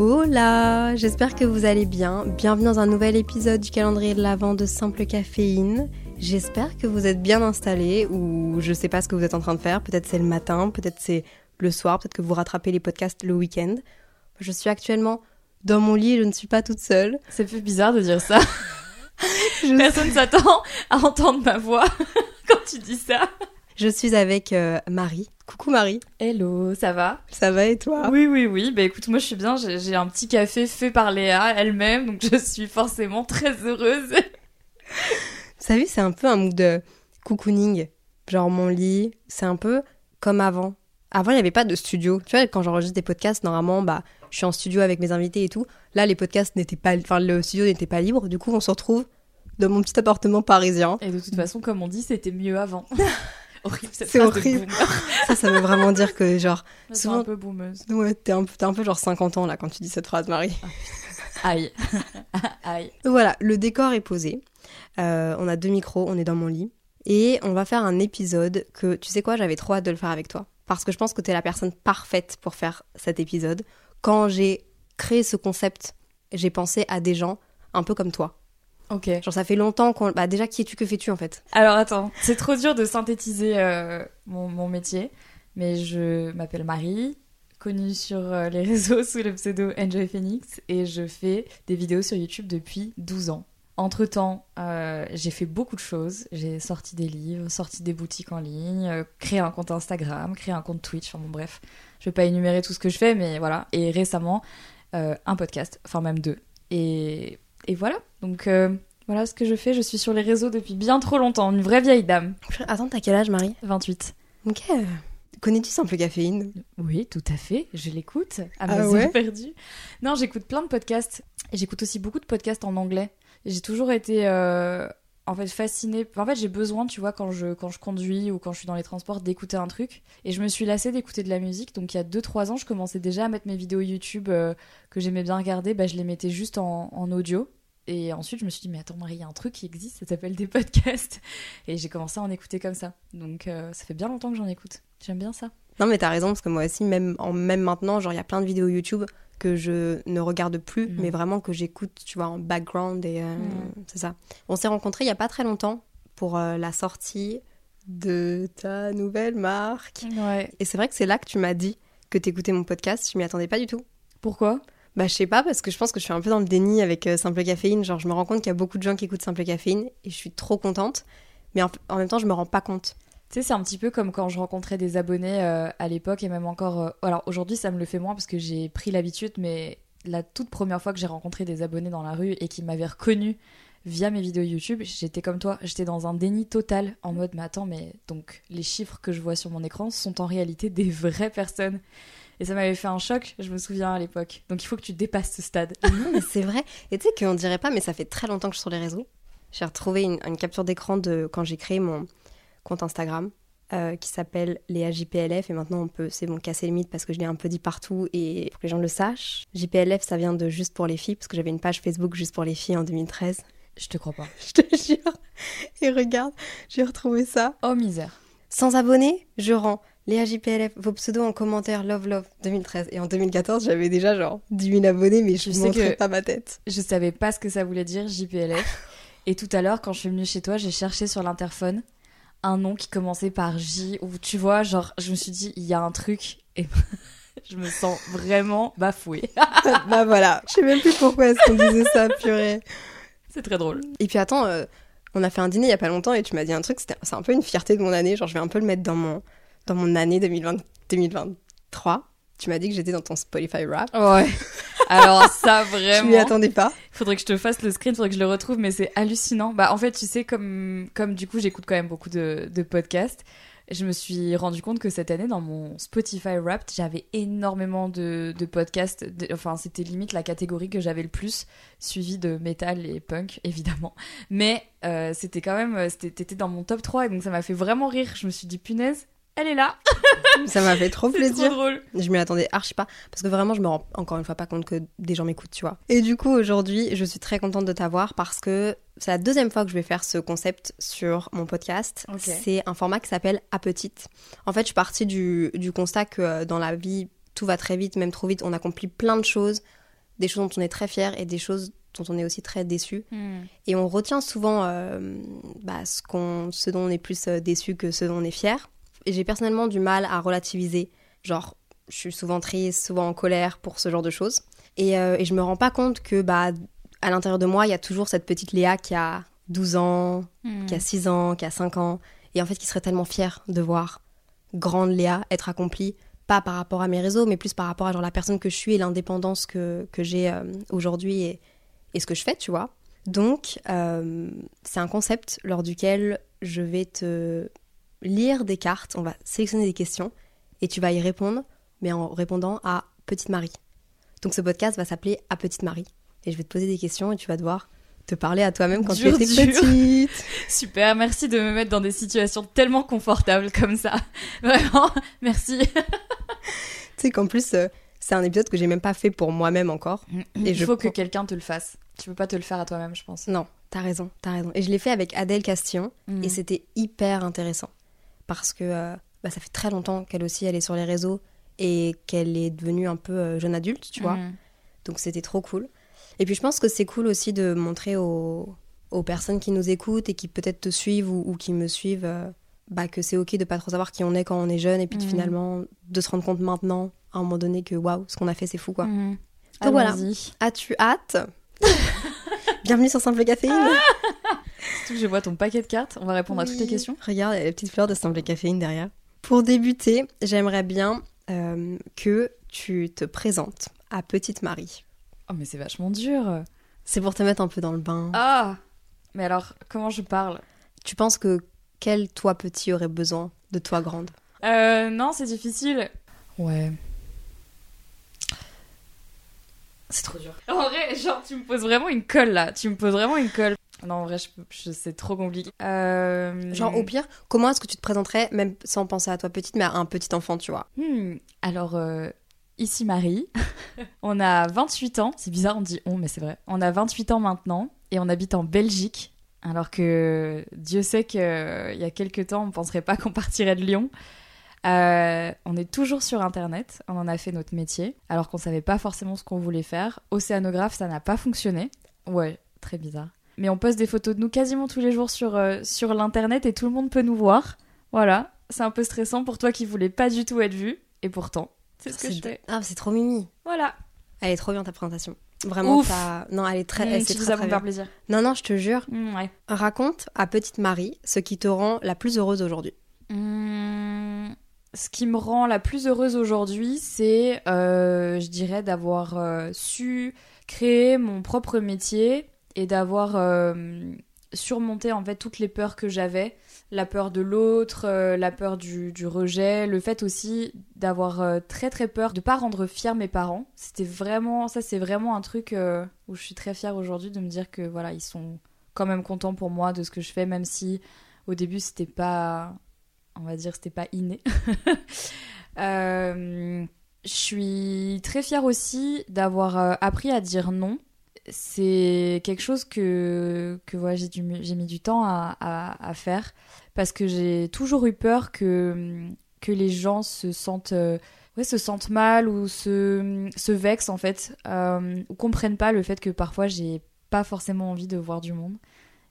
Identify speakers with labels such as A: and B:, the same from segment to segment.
A: Hola, j'espère que vous allez bien. Bienvenue dans un nouvel épisode du calendrier de l'Avent de Simple Caféine. J'espère que vous êtes bien installés ou je sais pas ce que vous êtes en train de faire. Peut-être c'est le matin, peut-être c'est le soir, peut-être que vous rattrapez les podcasts le week-end. Je suis actuellement dans mon lit, je ne suis pas toute seule.
B: Ça fait bizarre de dire ça.
A: Je,
B: Personne s'attend à entendre ma voix quand tu dis ça.
A: je suis avec euh, Marie. Coucou Marie,
B: Hello, ça va?
A: Ça va et toi?
B: Oui, oui, oui. Bah écoute, moi je suis bien. J'ai un petit café fait par Léa elle-même, donc je suis forcément très heureuse.
A: Vous savez, c'est un peu un mood de cocooning. Genre mon lit, c'est un peu comme avant. Avant, il n'y avait pas de studio. Tu vois, quand j'enregistre des podcasts, normalement, bah, je suis en studio avec mes invités et tout. Là, les podcasts n'étaient pas, enfin, le studio n'était pas libre. Du coup, on se retrouve dans mon petit appartement parisien.
B: Et de toute façon, comme on dit, c'était mieux avant. horrible cette
A: C'est
B: de
A: horrible. Ça, ça veut vraiment dire que, genre,
B: Je
A: Souvent-
B: un peu boumeuse.
A: ouais, t'es un, peu- t'es un peu genre 50 ans là quand tu dis cette phrase, Marie.
B: Aïe. Aïe.
A: Donc voilà, le décor est posé. Euh, on a deux micros, on est dans mon lit. Et on va faire un épisode que, tu sais quoi, j'avais trop hâte de le faire avec toi. Parce que je pense que tu es la personne parfaite pour faire cet épisode. Quand j'ai créé ce concept, j'ai pensé à des gens un peu comme toi.
B: Ok.
A: Genre ça fait longtemps qu'on... Bah déjà, qui es-tu, que fais-tu en fait?
B: Alors attends, c'est trop dur de synthétiser euh, mon, mon métier, mais je m'appelle Marie, connue sur euh, les réseaux sous le pseudo Enjoy Phoenix, et je fais des vidéos sur YouTube depuis 12 ans. Entre-temps, euh, j'ai fait beaucoup de choses. J'ai sorti des livres, sorti des boutiques en ligne, euh, créé un compte Instagram, créé un compte Twitch, enfin bon bref. Je vais pas énumérer tout ce que je fais, mais voilà. Et récemment, euh, un podcast, enfin même deux. Et, et voilà, donc euh, voilà ce que je fais. Je suis sur les réseaux depuis bien trop longtemps, une vraie vieille dame.
A: Attends, t'as quel âge, Marie?
B: 28.
A: Ok. Connais-tu Simple Caféine
B: Oui, tout à fait, je l'écoute à mes
A: Ah ouais?
B: perdues. Non, j'écoute plein de podcasts. Et j'écoute aussi beaucoup de podcasts en anglais. J'ai toujours été euh, en fait fascinée. En fait, j'ai besoin, tu vois, quand je, quand je conduis ou quand je suis dans les transports, d'écouter un truc. Et je me suis lassée d'écouter de la musique. Donc, il y a 2-3 ans, je commençais déjà à mettre mes vidéos YouTube euh, que j'aimais bien regarder. Bah, je les mettais juste en, en audio. Et ensuite, je me suis dit, mais attends, Marie, il y a un truc qui existe, ça s'appelle des podcasts. Et j'ai commencé à en écouter comme ça. Donc, euh, ça fait bien longtemps que j'en écoute. J'aime bien ça.
A: Non mais t'as raison parce que moi aussi même en même maintenant genre il y a plein de vidéos YouTube que je ne regarde plus
B: Mm.
A: mais vraiment que j'écoute tu vois en background et euh,
B: Mm.
A: c'est ça. On s'est rencontrés il y a pas très longtemps pour euh, la sortie de ta nouvelle marque
B: Ouais.
A: et c'est vrai que c'est là que tu m'as dit que t'écoutais mon podcast je m'y attendais pas du tout.
B: Pourquoi?
A: Bah je sais pas parce que je pense que je suis un peu dans le déni avec euh, Simple Caféine genre je me rends compte qu'il y a beaucoup de gens qui écoutent Simple Caféine et je suis trop contente mais en, même temps je me rends pas compte.
B: Tu sais, c'est un petit peu comme quand je rencontrais des abonnés euh, à l'époque et même encore. euh, Alors aujourd'hui, ça me le fait moins parce que j'ai pris l'habitude, mais la toute première fois que j'ai rencontré des abonnés dans la rue et qui m'avaient reconnu via mes vidéos YouTube, j'étais comme toi, j'étais dans un déni total en mode, mais attends, mais donc les chiffres que je vois sur mon écran sont en réalité des vraies personnes. Et ça m'avait fait un choc, je me souviens à l'époque. Donc il faut que tu dépasses ce stade.
A: Non, mais c'est vrai. Et tu sais qu'on dirait pas, mais ça fait très longtemps que je suis sur les réseaux. J'ai retrouvé une, une capture d'écran de quand j'ai créé mon compte Instagram euh, qui s'appelle Léa JPLF. Et maintenant, on peut, c'est bon, casser le mythe parce que je l'ai un peu dit partout et pour que les gens le sachent. JPLF, ça vient de Juste pour les filles parce que j'avais une page Facebook Juste pour les filles en 2013.
B: Je te crois pas.
A: Je te jure. Et regarde, j'ai retrouvé ça.
B: Oh misère.
A: Sans abonnés, je rends Léa JPLF, vos pseudos en commentaire, love love 2013. Et en 2014, j'avais déjà genre 10 000 abonnés, mais je ne montrais
B: que-
A: pas ma tête.
B: Je savais pas ce que ça voulait dire, JPLF. Et tout à l'heure, quand je suis venue chez toi, j'ai cherché sur l'interphone un nom qui commençait par J, où tu vois, genre, je me suis dit, il y a un truc, et je me sens vraiment bafouée.
A: bah voilà, je sais même plus pourquoi est-ce qu'on disait ça, purée.
B: C'est très drôle.
A: Et puis attends, euh, on a fait un dîner il y a pas longtemps et tu m'as dit un truc, c'est un peu une fierté de mon année, genre je vais un peu le mettre dans mon dans mon année 2020, 2023. Tu m'as dit que j'étais dans ton Spotify rap.
B: Ouais. Alors ça
A: Je m'y
B: vraiment.
A: attendais pas.
B: Faudrait que je te fasse le screen, faudrait que je le retrouve, mais c'est hallucinant. Bah en fait, tu sais, comme comme du coup j'écoute quand même beaucoup de, de podcasts, je me suis rendu compte que cette année dans mon Spotify Wrapped, j'avais énormément de, de podcasts. de- enfin, c'était limite la catégorie que j'avais le plus, suivi de metal et punk évidemment. Mais euh, c'était quand même, c'était dans mon top 3 et donc ça m'a fait vraiment rire. Je me suis dit punaise, elle est là,
A: Ça m'a fait trop
B: c'est
A: plaisir.
B: trop drôle.
A: Je m'y attendais archi pas. Parce que vraiment, je me rends encore une fois pas compte que des gens m'écoutent, tu vois. Et du coup, aujourd'hui, je suis très contente de t'avoir parce que c'est la deuxième fois que je vais faire ce concept sur mon podcast. C'est un format qui s'appelle À Petite. En fait, je suis partie du, du constat que euh, dans la vie, tout va très vite, même trop vite. On accomplit plein de choses, des choses dont on est très fier et des choses dont on est aussi très déçu. Et on retient souvent euh, bah, ce, qu'on, ce dont on est plus euh, déçu que ce dont on est fier. Et j'ai personnellement du mal à relativiser. Genre, je suis souvent triste, souvent en colère pour ce genre de choses. Et, euh, et je me rends pas compte que bah, à l'intérieur de moi, il y a toujours cette petite Léa qui a 12 ans, qui a 6 ans, qui a 5 ans. Et en fait, qui serait tellement fière de voir grande Léa être accomplie. Pas par rapport à mes réseaux, mais plus par rapport à genre, la personne que je suis et l'indépendance que, que j'ai euh, aujourd'hui et, et ce que je fais, tu vois. Donc, euh, c'est un concept lors duquel je vais te lire des cartes, on va sélectionner des questions et tu vas y répondre, mais en répondant à Petite Marie. Donc, ce podcast va s'appeler À Petite Marie. Et je vais te poser des questions et tu vas devoir te parler à toi-même quand
B: Dur,
A: tu étais
B: dur.
A: petite.
B: Super, merci de me mettre dans des situations tellement confortables comme ça. Vraiment, merci.
A: Tu sais qu'en plus, euh, c'est un épisode que j'ai même pas fait pour moi-même encore.
B: Il
A: je
B: faut que quelqu'un te le fasse. Tu peux pas te le faire à toi-même, je pense.
A: Non, t'as raison, t'as raison. Et je l'ai fait avec Adèle Castillon
B: Mm.
A: et c'était hyper intéressant parce que euh, bah, ça fait très longtemps qu'elle aussi elle est sur les réseaux et qu'elle est devenue un peu euh, jeune adulte, tu vois.
B: Mhm.
A: Donc c'était trop cool. Et puis je pense que c'est cool aussi de montrer aux, aux personnes qui nous écoutent et qui peut-être te suivent ou, ou qui me suivent euh, bah, que c'est ok de pas trop savoir qui on est quand on est jeune et puis de
B: Mhm.
A: finalement de se rendre compte maintenant à un moment donné que waouh, ce qu'on a fait c'est fou quoi.
B: Mhm.
A: Donc voilà. As-tu hâte? Bienvenue sur Simple Caféine
B: Surtout que je vois ton paquet de cartes. On va répondre à toutes les questions.
A: Regarde, il y a les petites fleurs de Simple Caféine derrière. Pour débuter, j'aimerais bien euh, que tu te présentes à Petite Marie.
B: Oh, mais c'est vachement dur.
A: C'est pour te mettre un peu dans le bain.
B: Ah Mais alors, comment je parle?
A: Tu penses que quel toi petit aurait besoin de toi grande?
B: Euh, non, c'est difficile. Ouais. C'est trop dur. En vrai, genre, tu me poses vraiment une colle là. Tu me poses vraiment une colle. Non, en vrai, je, peux- je- c'est trop compliqué. Euh...
A: Genre au pire, comment est-ce que tu te présenterais, même sans penser à toi petite, mais à un petit enfant, tu vois?
B: Hmm, Alors, euh, ici Marie, on a 28 ans, c'est bizarre, on dit on, mais c'est vrai. On a 28 ans maintenant et on habite en Belgique, alors que Dieu sait qu'il y a quelques temps, on ne penserait pas qu'on partirait de Lyon. Euh, on est toujours sur Internet, on en a fait notre métier, alors qu'on savait pas forcément ce qu'on voulait faire. Océanographe, ça n'a pas fonctionné. Ouais, très bizarre. Mais on poste des photos de nous quasiment tous les jours sur, euh, sur l'Internet et tout le monde peut nous voir. Voilà, c'est un peu stressant pour toi qui voulais pas du tout être vu, et pourtant, c'est ce que je fais.
A: Ah, c'est trop mimi.
B: Voilà.
A: Elle est trop bien ta présentation. Vraiment,
B: Ouf.
A: non, elle est très,
B: Mmh,
A: elle,
B: tu
A: très,
B: ça
A: très
B: faire
A: bien.
B: plaisir.
A: Non, non, je te jure.
B: Mmh, ouais.
A: Raconte à Petite Marie ce qui te rend la plus heureuse aujourd'hui.
B: Mmh, ce qui me rend la plus heureuse aujourd'hui, c'est, euh, je dirais, d'avoir euh, su créer mon propre métier et d'avoir euh, surmonté en fait toutes les peurs que j'avais, la peur de l'autre, euh, la peur du, du rejet, le fait aussi d'avoir euh, très très peur de pas rendre fiers mes parents. C'était vraiment, ça c'est vraiment un truc où je suis très fière aujourd'hui de me dire que voilà ils sont quand même contents pour moi de ce que je fais, même si au début c'était pas on va dire c'était pas inné. Je suis très fière aussi d'avoir appris à dire non. C'est quelque chose que, que voilà, j'ai, mis du temps à, à- à faire parce que j'ai toujours eu peur que, que les gens se sentent, euh, ouais, se sentent mal ou se, se vexent en fait euh, ou comprennent pas le fait que parfois j'ai pas forcément envie de voir du monde.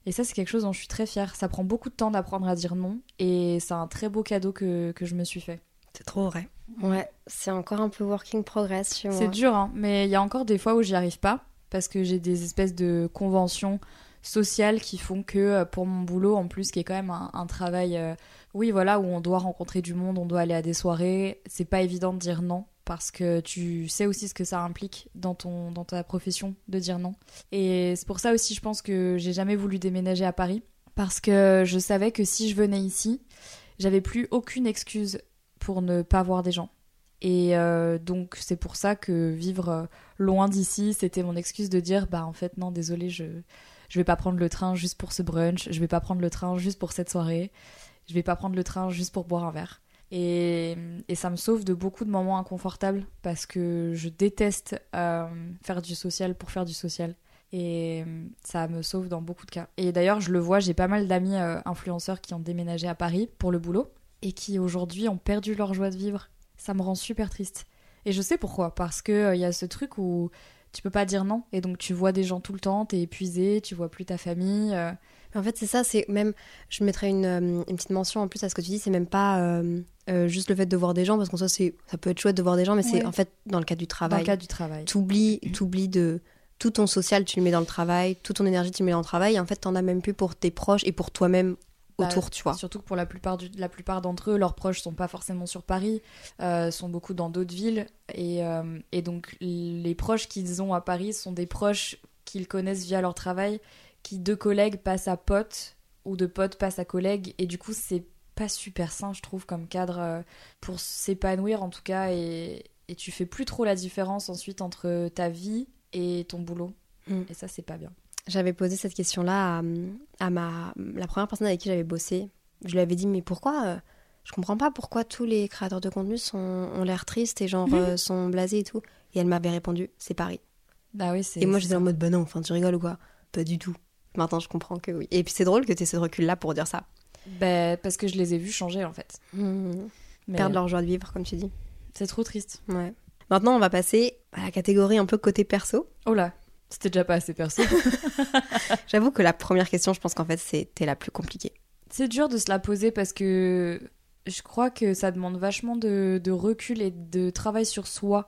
B: Et ça, c'est quelque chose dont je suis très fière. Ça prend beaucoup de temps d'apprendre à dire non. Et c'est un très beau cadeau que, que je me suis fait.
A: C'est trop vrai. Ouais, c'est encore un peu working progress chez moi.
B: C'est dur, hein, mais il y a encore des fois où j'y arrive pas. Parce que j'ai des espèces de conventions sociales qui font que euh, pour mon boulot, en plus, qui est quand même un, travail, euh, oui, voilà, où on doit rencontrer du monde, on doit aller à des soirées, c'est pas évident de dire non. parce que tu sais aussi ce que ça implique dans, ton, dans ta profession de dire non. Et c'est pour ça aussi, je pense que j'ai jamais voulu déménager à Paris, parce que je savais que si je venais ici, j'avais plus aucune excuse pour ne pas voir des gens. Et euh, donc c'est pour ça que vivre euh, loin d'ici, c'était mon excuse de dire bah en fait non, désolé, je je vais pas prendre le train juste pour ce brunch, je vais pas prendre le train juste pour cette soirée, je vais pas prendre le train juste pour boire un verre. Et, et ça me sauve de beaucoup de moments inconfortables parce que je déteste euh, faire du social pour faire du social. Et ça me sauve dans beaucoup de cas. Et d'ailleurs, je le vois, j'ai pas mal d'amis influenceurs qui ont déménagé à Paris pour le boulot et qui aujourd'hui ont perdu leur joie de vivre ça me rend super triste. Et je sais pourquoi, parce que il euh, y a ce truc où tu peux pas dire non, et donc tu vois des gens tout le temps, t'es épuisé, tu vois plus ta famille. Euh.
A: En fait, c'est ça, c'est même, je mettrais une, euh, une, petite mention en plus à ce que tu dis, c'est même pas juste le fait de voir des gens, parce qu'en soi, ça peut être chouette de voir des gens, mais c'est en fait dans le cadre du travail.
B: Dans le cadre du travail.
A: T'oublies, t'oublies de tout ton social, tu le mets dans le travail, toute ton énergie, tu le mets dans le travail, et en fait, t'en as même plus pour tes proches et pour toi-même bah, autour, tu vois.
B: Surtout que pour la plupart, du, la plupart d'entre eux, leurs proches sont pas forcément sur Paris, euh, sont beaucoup dans d'autres villes. Et, euh, et, donc, les proches qu'ils ont à Paris sont des proches qu'ils connaissent via leur travail, qui de collègues passent à potes, ou de potes passent à collègues. Et du coup, c'est pas super sain, je trouve, comme cadre euh, pour s'épanouir en tout cas. Et, et tu fais plus trop la différence ensuite entre ta vie et ton boulot. Mm. Et ça, c'est pas bien.
A: J'avais posé cette question-là à, ma, la première personne avec qui j'avais bossé. Je lui avais dit, mais pourquoi euh, Je comprends pas pourquoi tous les créateurs de contenu sont, ont l'air tristes et genre euh, sont blasés et tout. Et elle m'avait répondu, c'est Paris.
B: Bah oui, c'est.
A: Et moi, j'étais en mode, bah non, enfin, tu rigoles ou quoi? Pas du tout. Maintenant, je comprends que oui. Et puis, c'est drôle que tu aies ce recul-là pour dire ça.
B: Bah, parce que je les ai vus changer, en fait.
A: Mmh. Perdre leur joie de vivre, comme tu dis.
B: C'est trop triste.
A: Ouais. Maintenant, on va passer à la catégorie un peu côté perso.
B: Oh là c'était déjà pas assez perso.
A: J'avoue que la première question, je pense qu'en fait, c'était la plus compliquée.
B: C'est dur de se la poser parce que je crois que ça demande vachement de, recul et de travail sur soi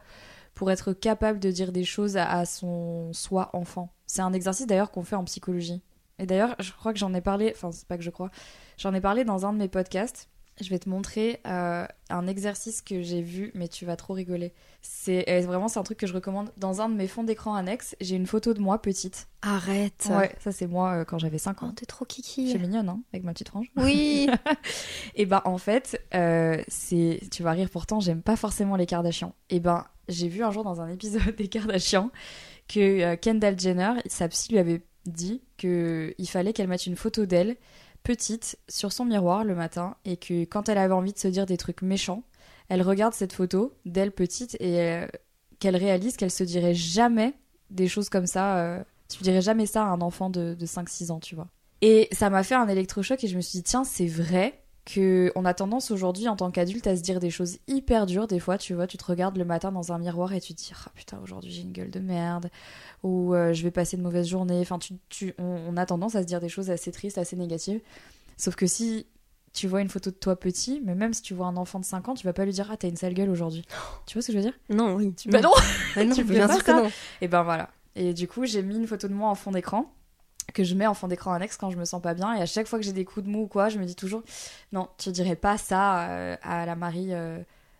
B: pour être capable de dire des choses à, son soi enfant. C'est un exercice d'ailleurs qu'on fait en psychologie. Et d'ailleurs, je crois que j'en ai parlé, enfin, c'est pas que je crois, j'en ai parlé dans un de mes podcasts je vais te montrer euh, un exercice que j'ai vu, mais tu vas trop rigoler. C'est vraiment c'est un truc que je recommande. Dans un de mes fonds d'écran annexes, j'ai une photo de moi petite.
A: Arrête.
B: Ouais, ça c'est moi euh, quand j'avais 5 ans.
A: Oh, t'es trop kiki.
B: C'est mignonne, hein, avec ma petite frange.
A: Oui.
B: et ben en fait, euh, c'est, tu vas rire pourtant, j'aime pas forcément les Kardashians. Et ben j'ai vu un jour dans un épisode des Kardashians que Kendall Jenner, sa psy lui avait dit que il fallait qu'elle mette une photo d'elle petite sur son miroir le matin et que quand elle avait envie de se dire des trucs méchants, elle regarde cette photo d'elle petite et euh, qu'elle réalise qu'elle se dirait jamais des choses comme ça. Euh, tu dirais jamais ça à un enfant de, de 5-6 ans, tu vois. Et ça m'a fait un électrochoc et je me suis dit, tiens, c'est vrai que on a tendance aujourd'hui en tant qu'adulte à se dire des choses hyper dures. Des fois tu vois tu te regardes le matin dans un miroir et tu te dis ah putain aujourd'hui j'ai une gueule de merde. Ou euh, je vais passer une mauvaise journée enfin tu, tu on, a tendance à se dire des choses assez tristes assez négatives. Sauf que si tu vois une photo de toi petit mais même si tu vois un enfant de 5 ans tu vas pas lui dire ah t'as une sale gueule aujourd'hui. Tu vois ce que je veux dire?
A: Non oui.
B: Tu... bah non,
A: bah non tu bien sûr que non.
B: Et ben voilà. Et du coup j'ai mis une photo de moi en fond d'écran que je mets en fond d'écran annexe quand je me sens pas bien. Et à chaque fois que j'ai des coups de mou ou quoi, je me dis toujours non, tu dirais pas ça euh, à la Marie euh,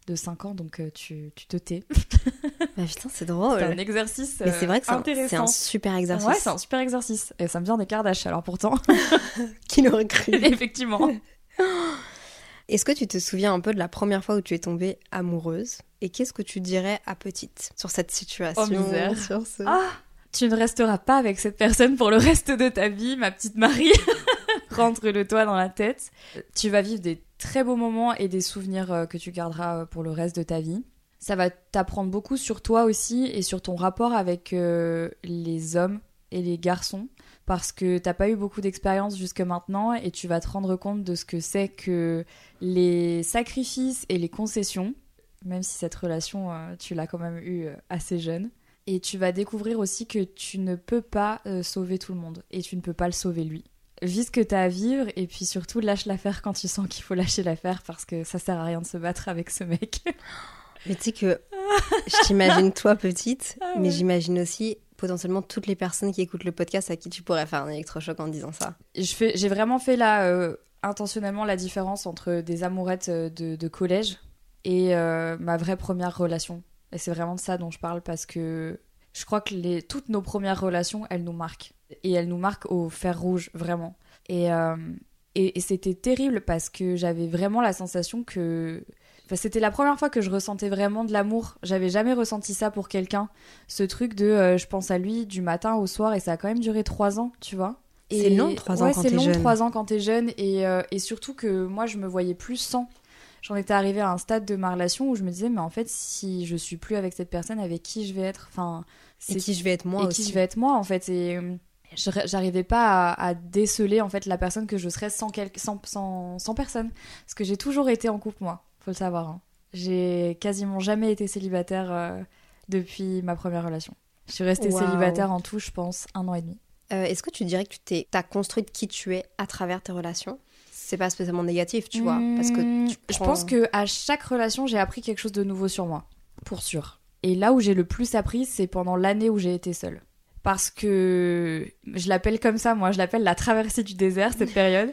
B: de 5 ans, donc euh, tu, tu, te tais.
A: bah putain, c'est drôle.
B: C'est un exercice
A: Mais c'est vrai que
B: c'est
A: un, super exercice.
B: Ouais, c'est un super exercice. Et ça me vient des Kardashians, alors pourtant.
A: Qui l'aurait cru?
B: Effectivement.
A: Est-ce que tu te souviens un peu de la première fois où tu es tombée amoureuse? Et qu'est-ce que tu dirais à petite sur cette situation?
B: Oh, misère.
A: Sur ce...
B: Ah tu ne resteras pas avec cette personne pour le reste de ta vie, ma petite Marie. Rentre-le toi dans la tête. Tu vas vivre des très beaux moments et des souvenirs euh, que tu garderas euh, pour le reste de ta vie. Ça va t'apprendre beaucoup sur toi aussi et sur ton rapport avec euh, les hommes et les garçons parce que t'as pas eu beaucoup d'expérience jusque maintenant et tu vas te rendre compte de ce que c'est que les sacrifices et les concessions, même si cette relation tu l'as quand même eu assez jeune. Et tu vas découvrir aussi que tu ne peux pas euh, sauver tout le monde et tu ne peux pas le sauver lui. Vis ce que tu as à vivre et puis surtout lâche l'affaire quand tu sens qu'il faut lâcher l'affaire parce que ça sert à rien de se battre avec ce mec.
A: Mais tu sais que je t'imagine toi petite, ah mais j'imagine aussi potentiellement toutes les personnes qui écoutent le podcast à qui tu pourrais faire un électrochoc en disant ça.
B: J'ai vraiment fait là euh, intentionnellement la différence entre des amourettes euh, de, collège et ma vraie première relation Et c'est vraiment de ça dont je parle parce que je crois que les, toutes nos premières relations, elles nous marquent. Et elles nous marquent au fer rouge, vraiment. Et, euh, et, et c'était terrible parce que j'avais vraiment la sensation que. Enfin, c'était la première fois que je ressentais vraiment de l'amour. J'avais jamais ressenti ça pour quelqu'un. Ce truc de euh, je pense à lui du matin au soir et ça a quand même duré trois ans, tu vois.
A: C'est long, trois ans
B: ouais,
A: quand
B: c'est
A: t'es
B: long,
A: jeune.
B: trois ans quand t'es jeune. Et, euh, et surtout que moi, je me voyais plus sans. J'en étais arrivée à un stade de ma relation où je me disais, mais en fait, si je suis plus avec cette personne, avec qui je vais être Enfin,
A: Et
B: c'est
A: qui je vais être moi
B: et
A: aussi.
B: qui je vais être moi en fait. Et euh, j'arrivais pas à, à déceler en fait la personne que je serais sans, quel- sans, sans, sans personne. Parce que j'ai toujours été en couple moi faut le savoir hein. j'ai quasiment jamais été célibataire euh, depuis ma première relation. Je suis restée célibataire en tout je pense un an et demi.
A: Euh, Est-ce que tu dirais que tu t'es, t'as construite qui tu es à travers tes relations? C'est pas spécialement négatif, tu vois, parce que tu
B: je pense que à chaque relation j'ai appris quelque chose de nouveau sur moi pour sûr et là où j'ai le plus appris c'est pendant l'année où j'ai été seule parce que je l'appelle comme ça, moi, je l'appelle la traversée du désert, cette période.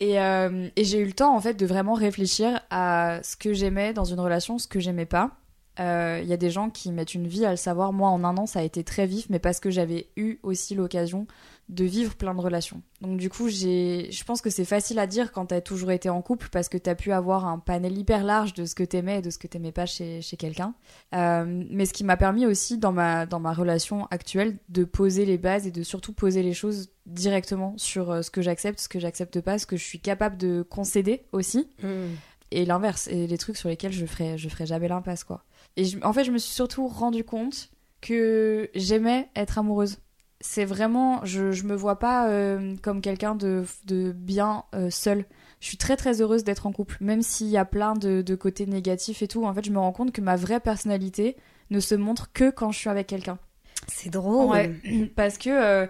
B: Et, euh, et j'ai eu le temps, en fait, de vraiment réfléchir à ce que j'aimais dans une relation, ce que j'aimais pas. Euh, Il y a des gens qui mettent une vie à le savoir. Moi, en un an, ça a été très vif, mais parce que j'avais eu aussi l'occasion de vivre plein de relations. Donc, du coup, j'ai, je pense que c'est facile à dire quand t'as toujours été en couple parce que t'as pu avoir un panel hyper large de ce que t'aimais et de ce que t'aimais pas chez, chez quelqu'un. Euh, mais ce qui m'a permis aussi dans ma, dans ma relation actuelle de poser les bases et de surtout poser les choses directement sur euh, ce que j'accepte, ce que j'accepte pas, ce que je suis capable de concéder aussi
A: Mmh.
B: et l'inverse et les trucs sur lesquels je ferai je ferai jamais l'impasse quoi. Et je- en fait, je me suis surtout rendu compte que j'aimais être amoureuse. C'est vraiment je je me vois pas euh, comme quelqu'un de de bien euh, seul. Je suis très très heureuse d'être en couple, même s'il y a plein de, de côtés négatifs et tout. En fait, je me rends compte que ma vraie personnalité ne se montre que quand je suis avec quelqu'un.
A: C'est drôle.
B: Ouais, parce que euh,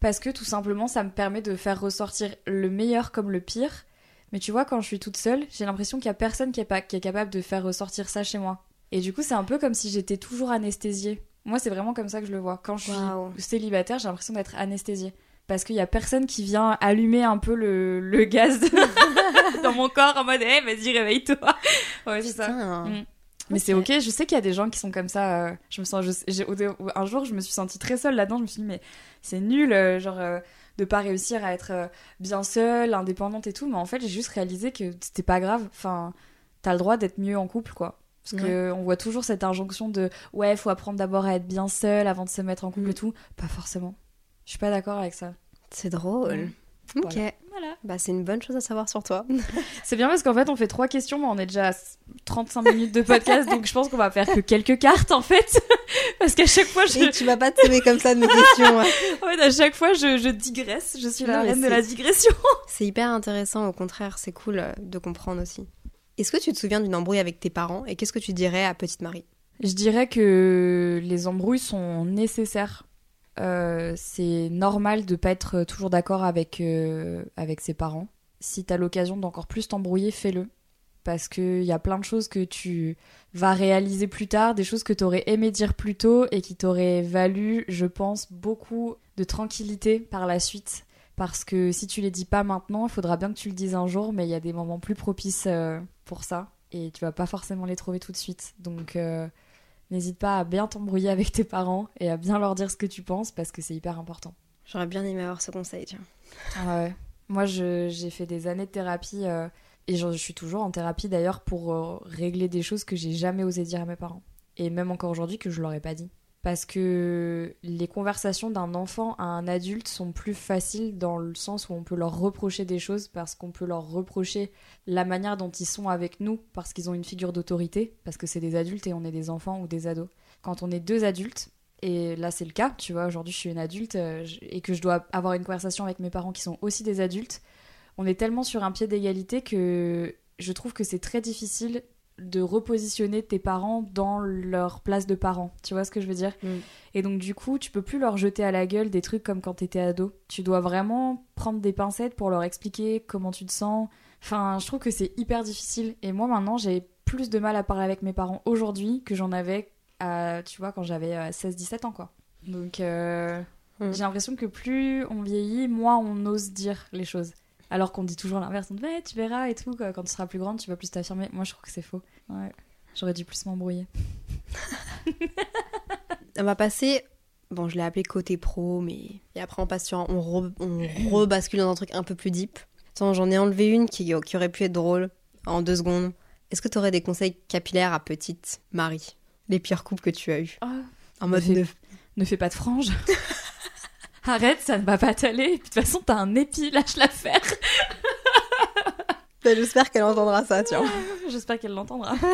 B: parce que tout simplement ça me permet de faire ressortir le meilleur comme le pire. Mais tu vois, quand je suis toute seule, j'ai l'impression qu'il y a personne qui est, pas, qui est capable de faire ressortir ça chez moi. Et du coup, c'est un peu comme si j'étais toujours anesthésiée. Moi, c'est vraiment comme ça que je le vois. Quand je suis célibataire, j'ai l'impression d'être anesthésiée. Parce qu'il y a personne qui vient allumer un peu le, le gaz de- dans mon corps en mode, hey, vas-y, réveille-toi. Ouais, c'est ça. Mm. Mais c'est ok, je sais qu'il y a des gens qui sont comme ça. euh, je me sens, je- un jour, je me suis sentie très seule là-dedans. Je me suis dit, mais c'est nul, euh, genre, euh, de pas réussir à être bien seule, indépendante et tout. Mais en fait, j'ai juste réalisé que c'était pas grave. Enfin, t'as le droit d'être mieux en couple, quoi. Parce que on voit toujours cette injonction de ouais, faut apprendre d'abord à être bien seule avant de se mettre en couple
A: Mm.
B: et tout. Pas forcément. Je suis pas d'accord avec ça.
A: C'est drôle.
B: Mm.
A: Ok.
B: Voilà. Voilà.
A: Bah, c'est une bonne chose à savoir sur toi.
B: C'est bien parce qu'en fait, on fait trois questions, mais on est déjà à 35 minutes de podcast, donc je pense qu'on va faire que quelques cartes en fait. parce qu'à chaque fois, je,
A: Et tu vas pas te sauver comme ça de mes questions. ouais.
B: En fait, à chaque fois, je, je digresse. Je suis la
A: Non,
B: reine de la digression.
A: C'est hyper intéressant, au contraire, c'est cool euh, de comprendre aussi. Est-ce que tu te souviens d'une embrouille avec tes parents et qu'est-ce que tu dirais à Petite Marie?
B: Je dirais que les embrouilles sont nécessaires. Euh, c'est normal de pas être toujours d'accord avec, euh, avec ses parents. Si t'as l'occasion d'encore plus t'embrouiller, fais-le. Parce qu'il y a plein de choses que tu vas réaliser plus tard, des choses que t'aurais aimé dire plus tôt et qui t'auraient valu, je pense, beaucoup de tranquillité par la suite. Parce que si tu les dis pas maintenant, il faudra bien que tu le dises un jour, mais il y a des moments plus propices euh, pour ça. Et tu vas pas forcément les trouver tout de suite. Donc euh, n'hésite pas à bien t'embrouiller avec tes parents et à bien leur dire ce que tu penses parce que c'est hyper important.
A: J'aurais bien aimé avoir ce conseil, tiens.
B: Ah ouais. Moi, j'ai fait des années de thérapie euh, et je, je suis toujours en thérapie d'ailleurs pour euh, régler des choses que j'ai jamais osé dire à mes parents. Et même encore aujourd'hui que je leur ai pas dit. Parce que les conversations d'un enfant à un adulte sont plus faciles dans le sens où on peut leur reprocher des choses parce qu'on peut leur reprocher la manière dont ils sont avec nous parce qu'ils ont une figure d'autorité, parce que c'est des adultes et on est des enfants ou des ados. Quand on est deux adultes, et là c'est le cas, tu vois, aujourd'hui je suis une adulte euh, et que je dois avoir une conversation avec mes parents qui sont aussi des adultes, on est tellement sur un pied d'égalité que je trouve que c'est très difficile de repositionner tes parents dans leur place de parents. Tu vois ce que je veux dire
A: Mm.
B: Et donc du coup, tu peux plus leur jeter à la gueule des trucs comme quand t'étais ado. Tu dois vraiment prendre des pincettes pour leur expliquer comment tu te sens. Enfin, je trouve que c'est hyper difficile. Et moi maintenant, j'ai plus de mal à parler avec mes parents aujourd'hui que j'en avais, à, tu vois, quand j'avais euh, 16-17 ans, quoi. Donc euh,
A: Mm.
B: j'ai l'impression que plus on vieillit, moins on ose dire les choses. Alors qu'on dit toujours l'inverse, on dit ouais, tu verras et tout, quand tu seras plus grande, tu vas plus t'affirmer. Moi je trouve que c'est faux. Ouais. J'aurais dû plus m'embrouiller.
A: On va passer. Bon, je l'ai appelé côté pro, mais. Et après, on passe sur. un- On, re- on rebascule dans un truc un peu plus deep. Attends, j'en ai enlevé une qui, qui aurait pu être drôle en deux secondes. Est-ce que tu aurais des conseils capillaires à petite Marie Les pires coupes que tu as eues
B: Ah,
A: En mode
B: fait-
A: neuf.
B: ne fais pas de frange. Arrête, ça ne va pas t'aller. Et puis, De toute façon, t'as un épi, lâche l'affaire.
A: Bah, J'espère qu'elle entendra ça, tiens.
B: J'espère qu'elle l'entendra.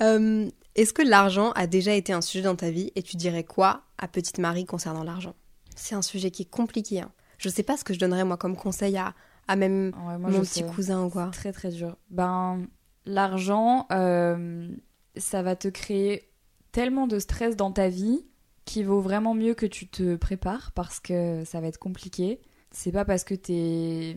A: Euh, Est-ce que l'argent a déjà été un sujet dans ta vie et tu dirais quoi à petite Marie concernant l'argent? C'est un sujet qui est compliqué. hein. Je sais pas ce que je donnerais moi comme conseil à, à même
B: Ouais, moi,
A: mon petit
B: sais.
A: cousin ou quoi.
B: Très très dur. Ben, l'argent, euh, ça va te créer tellement de stress dans ta vie qu'il vaut vraiment mieux que tu te prépares parce que ça va être compliqué. C'est pas parce que tes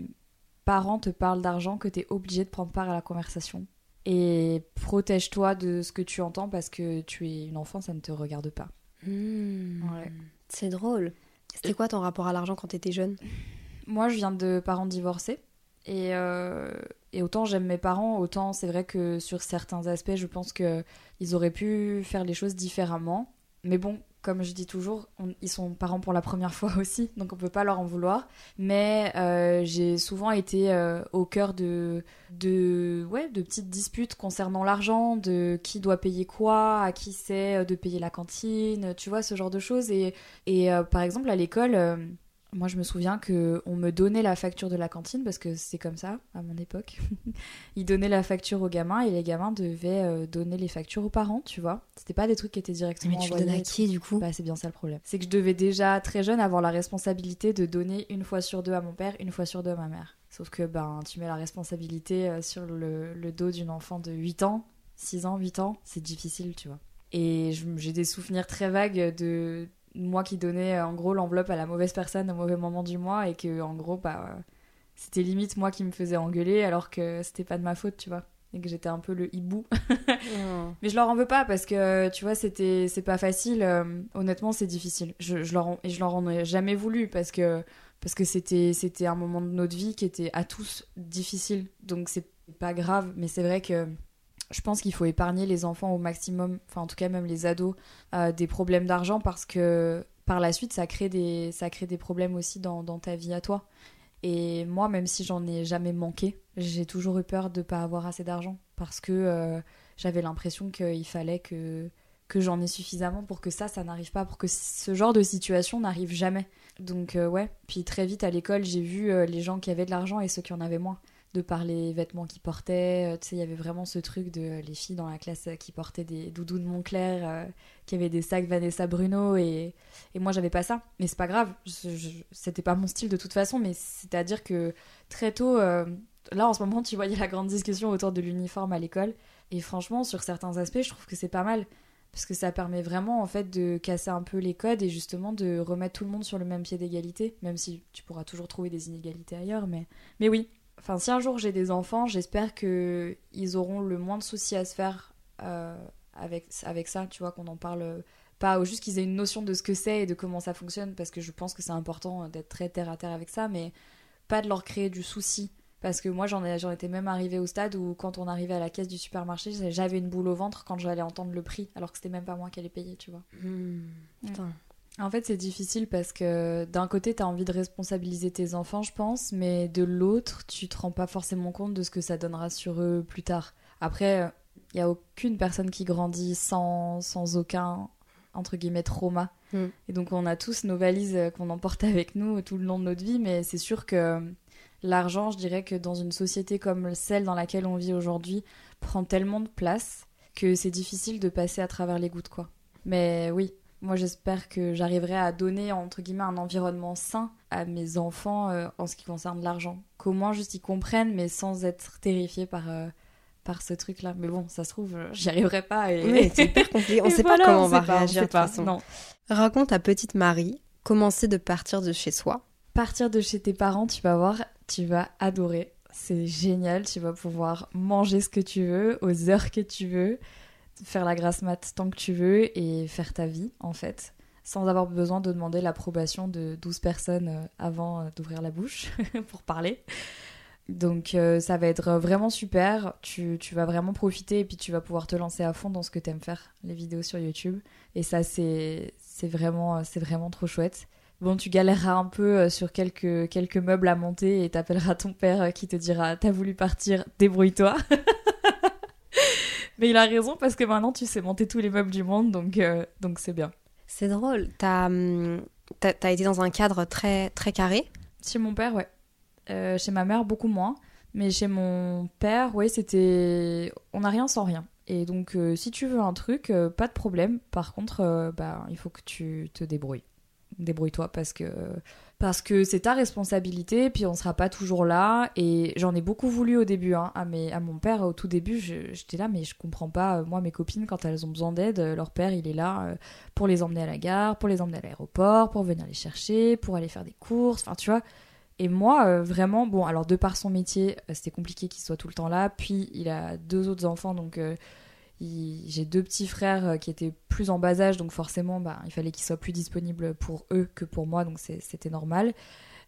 B: parents te parlent d'argent que t'es obligé de prendre part à la conversation. Et protège-toi de ce que tu entends parce que tu es une enfant, ça ne te regarde pas.
A: Hmm,
B: Ouais.
A: C'est drôle. C'était quoi ton rapport à l'argent quand t'étais jeune?
B: Moi, je viens de parents divorcés. Et, euh, et autant j'aime mes parents, autant c'est vrai que sur certains aspects, je pense que ils auraient pu faire les choses différemment. Mais bon, comme je dis toujours, ils sont parents pour la première fois aussi, donc on peut pas leur en vouloir. Mais euh, j'ai souvent été euh, au cœur de, petites disputes concernant l'argent, de qui doit payer quoi, à qui c'est euh, de payer la cantine, tu vois, ce genre de choses. Et, par exemple, à l'école, moi, je me souviens que on me donnait la facture de la cantine parce que c'est comme ça à mon époque. Ils donnaient la facture aux gamins et les gamins devaient euh, donner les factures aux parents, tu vois. C'était pas des trucs qui étaient directement
A: Mais tu le
B: envoyés
A: donnes à qui du coup?
B: Bah, c'est bien ça le problème. C'est que je devais déjà très jeune avoir la responsabilité de donner une fois sur deux à mon père, une fois sur deux à ma mère. Sauf que ben tu mets la responsabilité euh, sur le, le dos d'une enfant de 8 ans, 6 ans, 8 ans, c'est difficile, tu vois. Et j'ai des souvenirs très vagues de moi qui donnais euh, en gros l'enveloppe à la mauvaise personne au mauvais moment du mois et que en gros bah euh, c'était limite moi qui me faisais engueuler alors que c'était pas de ma faute, tu vois. Et que j'étais un peu le hibou. Mais je leur en veux pas parce que tu vois, c'était c'est pas facile. euh, honnêtement, c'est difficile. Je, je leur en, et je leur en ai jamais voulu parce que parce que c'était c'était un moment de notre vie qui était à tous difficile. Donc c'est pas grave, mais c'est vrai que je pense qu'il faut épargner les enfants au maximum, enfin en tout cas même les ados, euh, des problèmes d'argent parce que par la suite ça crée des ça crée des problèmes aussi dans, dans ta vie à toi. Et moi, même si j'en ai jamais manqué, j'ai toujours eu peur de pas avoir assez d'argent parce que euh, j'avais l'impression qu'il fallait que, que j'en ai suffisamment pour que ça, ça n'arrive pas, pour que ce genre de situation n'arrive jamais. Donc euh, ouais, puis très vite à l'école, j'ai vu les gens qui avaient de l'argent et ceux qui en avaient moins. De par les vêtements qu'ils portaient, euh, tu sais, il y avait vraiment ce truc de euh, les filles dans la classe euh, qui portaient des doudous de Montclair, qui avaient des sacs Vanessa Bruno et, et moi j'avais pas ça. Mais c'est pas grave, c'était pas mon style de toute façon, mais c'est-à-dire que très tôt, là en ce moment tu voyais la grande discussion autour de l'uniforme à l'école. Et franchement, sur certains aspects, je trouve que c'est pas mal. Parce que ça permet vraiment en fait de casser un peu les codes et justement de remettre tout le monde sur le même pied d'égalité. Même si tu pourras toujours trouver des inégalités ailleurs. Mais, mais oui. Enfin, si un jour j'ai des enfants, j'espère que ils auront le moins de soucis à se faire euh, avec, avec ça. Tu vois, qu'on en parle pas, ou juste qu'ils aient une notion de ce que c'est et de comment ça fonctionne. Parce que je pense que c'est important d'être très terre à terre avec ça. Mais pas de leur créer du souci. Parce que moi, j'en ai- j'en étais même arrivée au stade où, quand on arrivait à la caisse du supermarché, j'avais une boule au ventre quand j'allais entendre le prix, alors que c'était même pas moi qui allais payer, tu vois.
A: Hmm, Putain.
B: En fait, c'est difficile parce que d'un côté, t'as envie de responsabiliser tes enfants, je pense, mais de l'autre, tu te rends pas forcément compte de ce que ça donnera sur eux plus tard. Après, il y a aucune personne qui grandit sans, sans aucun entre guillemets trauma.
A: Mm.
B: Et donc on a tous nos valises qu'on emporte avec nous tout le long de notre vie, mais c'est sûr que l'argent, je dirais que dans une société comme celle dans laquelle on vit aujourd'hui, prend tellement de place que c'est difficile de passer à travers les gouttes, quoi. Mais oui, moi j'espère que j'arriverai à donner entre guillemets un environnement sain à mes enfants euh, en ce qui concerne l'argent. Qu'au moins juste ils comprennent, mais sans être terrifiés par, euh, par ce truc-là. Mais bon, ça se trouve, euh, j'y arriverai pas. Et...
A: Oui, c'est hyper compliqué. On
B: Et
A: sait
B: voilà,
A: pas comment on va
B: pas,
A: réagir de toute
B: pas.
A: façon.
B: Non.
A: Raconte à petite Marie comment c'est de partir de chez soi.
B: Partir de chez tes parents, tu vas voir, tu vas adorer. C'est génial, tu vas pouvoir manger ce que tu veux, aux heures que tu veux, faire la grasse mat tant que tu veux et faire ta vie en fait, sans avoir besoin de demander l'approbation de 12 personnes euh, avant euh, d'ouvrir la bouche pour parler. Donc euh, ça va être vraiment super, tu, tu, vas vraiment profiter et puis tu vas pouvoir te lancer à fond dans ce que t'aimes faire, les vidéos sur YouTube. Et ça c'est vraiment, vraiment trop chouette. Bon, tu galéreras un peu sur quelques, quelques meubles à monter et t'appelleras ton père qui te dira T'as voulu partir, débrouille-toi. Mais il a raison parce que maintenant tu sais monter tous les meubles du monde, donc donc c'est bien.
A: C'est drôle, t'as hum, as, été dans un cadre très, très carré
B: Chez mon père, ouais. Euh, chez ma mère, beaucoup moins. Mais chez mon père, ouais, c'était. On n'a rien sans rien. Et donc, euh, si tu veux un truc, euh, pas de problème. Par contre, bah, il faut que tu te débrouilles. Débrouille-toi parce que parce que c'est ta responsabilité, puis on sera pas toujours là. Et j'en ai beaucoup voulu au début, hein, à, mon père. Au tout début, j'étais là, mais je comprends pas. Moi, mes copines, quand elles ont besoin d'aide, leur père, il est là pour les emmener à la gare, pour les emmener à l'aéroport, pour venir les chercher, pour aller faire des courses. Enfin, tu vois, et moi, euh, vraiment, bon, alors de par son métier, euh, c'était compliqué qu'il soit tout le temps là. Puis il a deux autres enfants, donc euh, j'ai deux petits frères qui étaient plus en bas âge, donc forcément, bah, il fallait qu'ils soient plus disponibles pour eux que pour moi, donc c'était normal.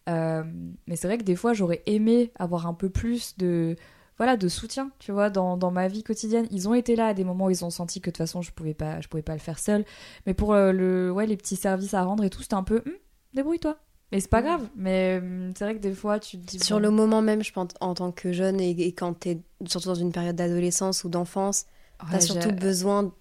B: mais c'est vrai que des fois, j'aurais aimé avoir un peu plus de, voilà, de soutien, tu vois, dans, dans, ma vie quotidienne. Ils ont été là à des moments où ils ont senti que de toute façon, je pouvais pas, je pouvais pas le faire seul. Mais pour le, ouais, les petits services à rendre et tout, c'était un peu, hum, débrouille-toi mais c'est pas grave, mais hum, c'est vrai que des fois tu te dis.
A: Sur le moment même, je pense, en tant que jeune et, quand t'es surtout dans une période d'adolescence ou d'enfance, t'as surtout besoin,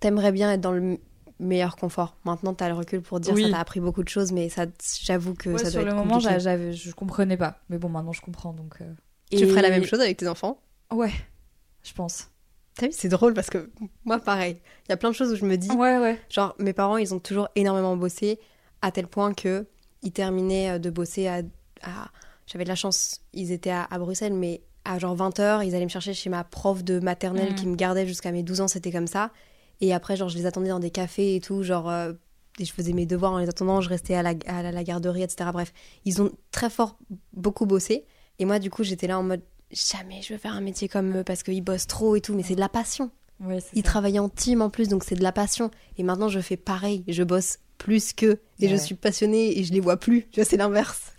A: t'aimerais bien être dans le meilleur confort. Maintenant, t'as le recul pour dire ça t'a appris beaucoup de choses, mais ça, j'avoue que ça doit
B: sur le moment, j'avais, je comprenais pas. Mais bon, maintenant je comprends donc. Euh.
A: Tu ferais la même chose avec tes enfants?
B: Ouais, je pense.
A: T'as vu, c'est drôle parce que moi, pareil. Il y a plein de choses où je me dis.
B: Ouais, ouais.
A: Genre, mes parents, ils ont toujours énormément bossé à tel point que ils terminaient euh, de bosser à. J'avais de la chance, ils étaient à, Bruxelles, mais à genre 20h, ils allaient me chercher chez ma prof de maternelle mm. qui me gardait jusqu'à mes 12 ans, c'était comme ça. Et après, genre, je les attendais dans des cafés et tout, genre. Euh, et je faisais mes devoirs en les attendant, je restais à la, à la garderie, etc. Bref, ils ont très fort beaucoup bossé. Et moi, du coup, j'étais là en mode jamais je veux faire un métier comme eux parce qu'ils bossent trop et tout, mais c'est de la passion. ils travaillaient en team en plus, donc c'est de la passion. Et maintenant, je fais pareil. Je bosse plus que et je suis passionnée et je les vois plus. Tu vois, c'est l'inverse.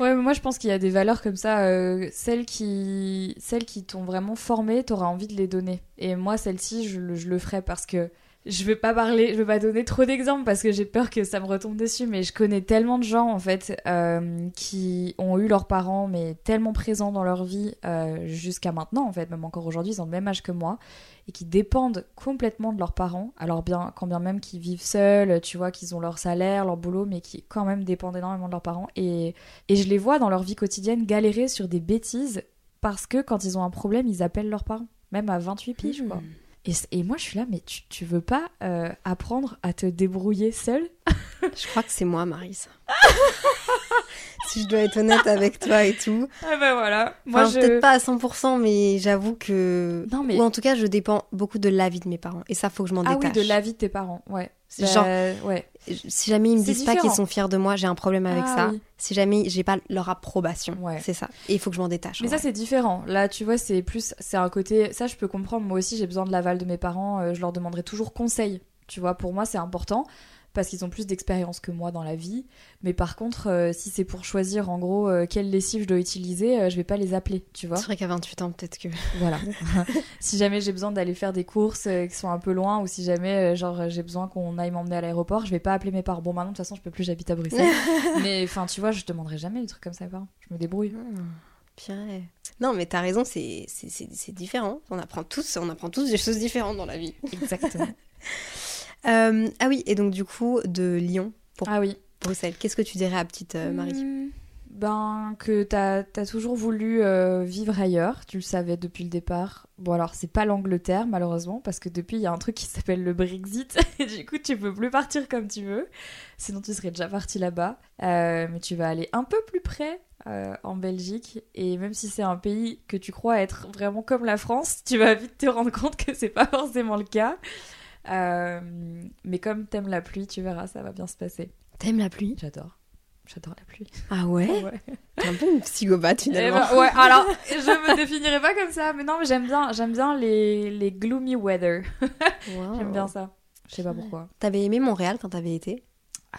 B: Ouais, mais moi je pense qu'il y a des valeurs comme ça, euh, celles qui, celles qui t'ont vraiment formé, t'auras envie de les donner. Et moi, celle-ci, je, je, le ferai parce que je vais pas parler, je vais pas donner trop d'exemples parce que j'ai peur que ça me retombe dessus, mais je connais tellement de gens en fait euh, qui ont eu leurs parents mais tellement présents dans leur vie euh, jusqu'à maintenant en fait, même encore aujourd'hui, ils ont le même âge que moi et qui dépendent complètement de leurs parents. Alors bien, quand bien même qu'ils vivent seuls, tu vois, qu'ils ont leur salaire, leur boulot, mais qui quand même dépendent énormément de leurs parents et et je les vois dans leur vie quotidienne galérer sur des bêtises parce que quand ils ont un problème, ils appellent leurs parents, même à 28 piges quoi. Hmm. Et, moi, je suis là, mais tu, tu veux pas euh, apprendre à te débrouiller seule?
A: Je crois que c'est moi, Marise. si je dois être honnête avec toi et tout.
B: Ah ben voilà.
A: Moi, je... peut-être pas à 100%, mais j'avoue que... Non, mais... Ou en tout cas, je dépends beaucoup de l'avis de mes parents. Et ça, faut que je m'en détache.
B: Ah oui, de l'avis de tes parents, ouais.
A: Genre, bah, ouais. si jamais ils me disent pas qu'ils sont fiers de moi, j'ai un problème avec ah ça. Si jamais j'ai pas leur approbation, c'est ça. Et il faut que je m'en détache.
B: Mais ça, c'est différent. Là, tu vois, c'est plus, c'est un côté. Ça, je peux comprendre. Moi aussi, j'ai besoin de l'aval de mes parents. Euh, je leur demanderai toujours conseil. Tu vois, pour moi, c'est important parce qu'ils ont plus d'expérience que moi dans la vie. Mais par contre, euh, si c'est pour choisir en gros euh, quelle lessive je dois utiliser, euh, je vais pas les appeler, tu vois.
A: C'est vrai qu'à 28 ans, peut-être que.
B: Voilà. si jamais j'ai besoin d'aller faire des courses qui sont un peu loin ou si jamais genre j'ai besoin qu'on aille m'emmener à l'aéroport, je vais pas appeler mes parents. Bon, maintenant de toute façon, je peux plus, j'habite à Bruxelles. mais enfin, tu vois, je demanderai jamais des trucs comme ça, parents. Je me débrouille.
A: Ah, non, mais t'as raison, c'est différent. On apprend tous, on apprend tous des choses différentes dans la vie.
B: Exactement.
A: Euh, ah oui, et donc du coup, de Lyon
B: pour ah oui.
A: Bruxelles, qu'est-ce que tu dirais à petite euh, Marie hmm,
B: Ben, que t'as as toujours voulu euh, vivre ailleurs, tu le savais depuis le départ. Bon, alors, c'est pas l'Angleterre, malheureusement, parce que depuis, il y a un truc qui s'appelle le Brexit, et du coup, tu peux plus partir comme tu veux. Sinon, tu serais déjà parti là-bas. mais tu vas aller un peu plus près, en Belgique et même si c'est un pays que tu crois être vraiment comme la France, tu vas vite te rendre compte que c'est pas forcément le cas. Euh, mais comme t'aimes la pluie, tu verras, ça va bien se passer.
A: T'aimes la pluie?
B: J'adore. J'adore la pluie.
A: Ah ouais, ouais. T'es un peu une psychopathe eh finalement.
B: Ben, ouais, alors je me définirais pas comme ça, mais non, mais j'aime bien, j'aime bien les, les gloomy weather. J'aime bien ça. Je sais pas pourquoi.
A: T'avais aimé Montréal quand t'avais été?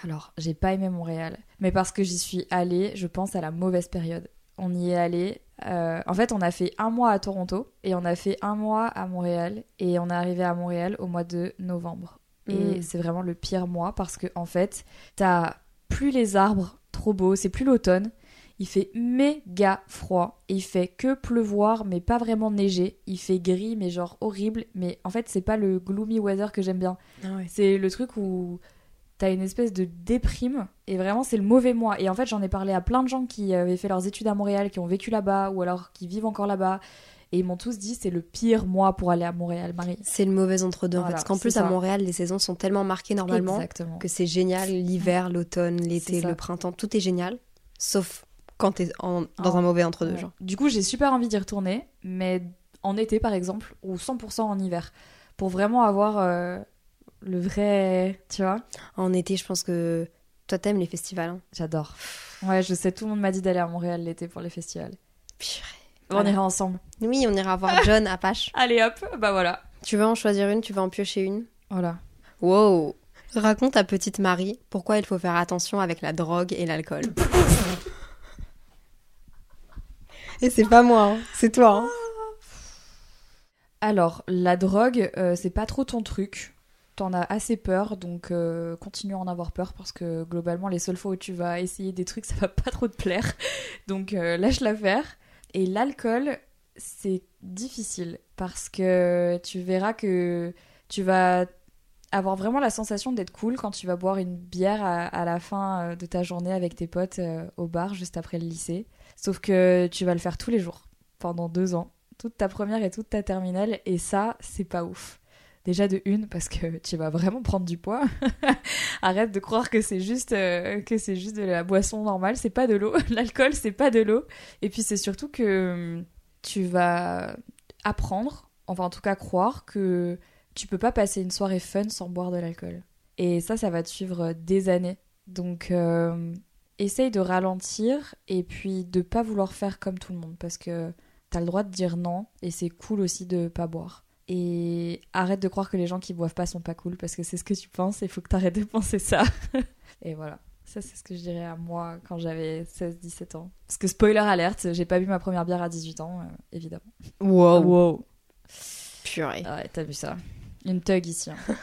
B: Alors, j'ai pas aimé Montréal, mais parce que j'y suis allée, je pense à la mauvaise période. On y est allé Euh, en fait, on a fait un mois à Toronto et on a fait un mois à Montréal et on est arrivé à Montréal au mois de novembre. Et
A: Mm.
B: c'est vraiment le pire mois parce que en fait, t'as plus les arbres trop beaux, c'est plus l'automne. Il fait méga froid et il fait que pleuvoir mais pas vraiment neiger. Il fait gris mais genre horrible. Mais en fait, c'est pas le gloomy weather que j'aime bien. C'est le truc où t'as une espèce de déprime et vraiment c'est le mauvais mois. Et en fait, j'en ai parlé à plein de gens qui avaient fait leurs études à Montréal, qui ont vécu là-bas ou alors qui vivent encore là-bas. Et ils m'ont tous dit c'est le pire mois pour aller à Montréal, Marie.
A: C'est le mauvais entre-deux en fait. Parce qu'en plus, à. Montréal, les saisons sont tellement marquées normalement
B: Exactement.
A: que c'est génial. L'hiver, l'automne, l'été, le printemps, tout est génial. Sauf quand t'es en- dans
B: En-
A: un mauvais entre-deux.
B: Ouais. Du coup, j'ai super envie d'y retourner, mais en été par exemple, ou 100% en hiver, pour vraiment avoir euh, le vrai. Tu vois
A: En été, je pense que toi, t'aimes les festivals. hein.
B: J'adore. Ouais, je sais, tout le monde m'a dit d'aller à Montréal l'été pour les festivals.
A: Purée.
B: On
A: Voilà.
B: ira ensemble.
A: Oui, on ira voir John à Pache.
B: Allez hop, bah voilà.
A: Tu veux en choisir une Tu veux en piocher une?
B: Voilà.
A: Wow Raconte à petite Marie pourquoi il faut faire attention avec la drogue et l'alcool. et c'est pas moi, hein, c'est toi. hein.
B: Alors, la drogue, euh, c'est pas trop ton truc. T'en as assez peur, donc euh, continue à en avoir peur parce que globalement, les seules fois où tu vas essayer des trucs, ça va pas trop te plaire. Donc, euh, lâche l'affaire. Et l'alcool, c'est difficile parce que tu verras que tu vas avoir vraiment la sensation d'être cool quand tu vas boire une bière à, la fin euh, de ta journée avec tes potes au bar juste après le lycée. Sauf que tu vas le faire tous les jours pendant deux ans toute ta première et toute ta terminale et ça c'est pas ouf. Déjà de une parce que tu vas vraiment prendre du poids. Arrête de croire que c'est juste euh, que c'est juste de la boisson normale, c'est pas de l'eau. L'alcool c'est pas de l'eau. Et puis c'est surtout que hum, tu vas apprendre, enfin en tout cas croire que tu peux pas passer une soirée fun sans boire de l'alcool. Et ça ça va te suivre des années. Donc euh, essaye de ralentir et puis de pas vouloir faire comme tout le monde parce que t'as le droit de dire non et c'est cool aussi de pas boire. Et arrête de croire que les gens qui boivent pas sont pas cool parce que c'est ce que tu penses et il faut que t'arrêtes de penser ça. et voilà. Ça, c'est ce que je dirais à moi quand j'avais 16-17 ans. Parce que spoiler alerte, j'ai pas bu ma première bière à 18 ans, euh, évidemment.
A: Wow.
B: Wow.
A: Purée.
B: Ouais, t'as vu ça. Une thug ici. hein.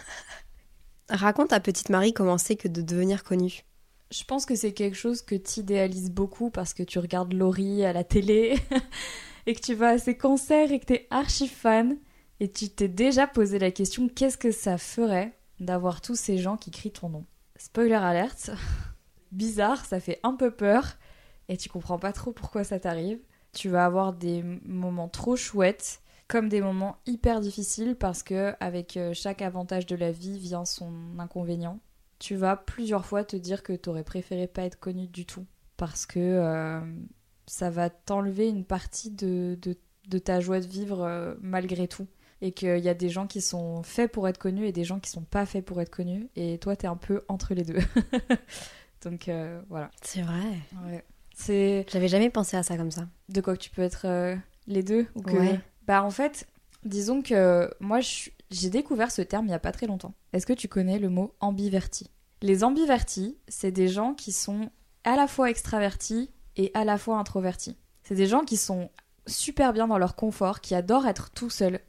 A: Raconte à petite Marie comment c'est que de devenir connue.
B: Je pense que c'est quelque chose que tu idéalises beaucoup parce que tu regardes Laurie à la télé et que tu vas à ses concerts et que t'es archi fan et tu t'es déjà posé la question qu'est-ce que ça ferait d'avoir tous ces gens qui crient ton nom? Spoiler alerte, bizarre, ça fait un peu peur et tu comprends pas trop pourquoi ça t'arrive. Tu vas avoir des moments trop chouettes comme des moments hyper difficiles parce que avec euh, chaque avantage de la vie vient son inconvénient tu vas plusieurs fois te dire que t'aurais préféré pas être connu du tout parce que euh, ça va t'enlever une partie de, de, ta joie de vivre euh, malgré tout et qu'il y a des gens qui sont faits pour être connus et des gens qui sont pas faits pour être connus et toi t'es un peu entre les deux donc euh, voilà
A: C'est vrai.
B: ouais. c'est
A: J'avais jamais pensé à ça comme ça.
B: de quoi que tu peux être euh, les deux ou que...
A: Ouais.
B: Bah en fait, disons que moi j'ai découvert ce terme il y a pas très longtemps. Est-ce que tu connais le mot ambiverti? Les ambivertis, c'est des gens qui sont à la fois extravertis et à la fois introvertis. C'est des gens qui sont super bien dans leur confort, qui adorent être tout seuls,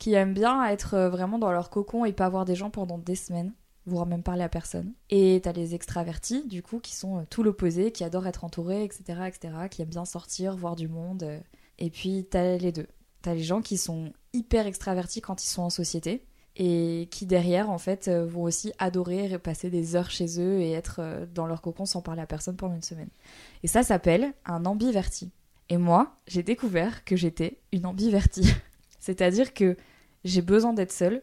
B: qui aiment bien être euh, vraiment dans leur cocon et pas voir des gens pendant des semaines, voire même parler à personne. Et t'as les extravertis, du coup, qui sont euh, tout l'opposé, qui adorent être entourés, etc., etc., qui aiment bien sortir, voir du monde. euh. Et puis t'as les deux. T'as les gens qui sont hyper extravertis quand ils sont en société et qui derrière en fait vont aussi adorer passer des heures chez eux et être dans leur cocon sans parler à personne pendant une semaine. Et ça s'appelle un ambiverti. Et moi, j'ai découvert que j'étais une ambivertie. C'est-à-dire que j'ai besoin d'être seule.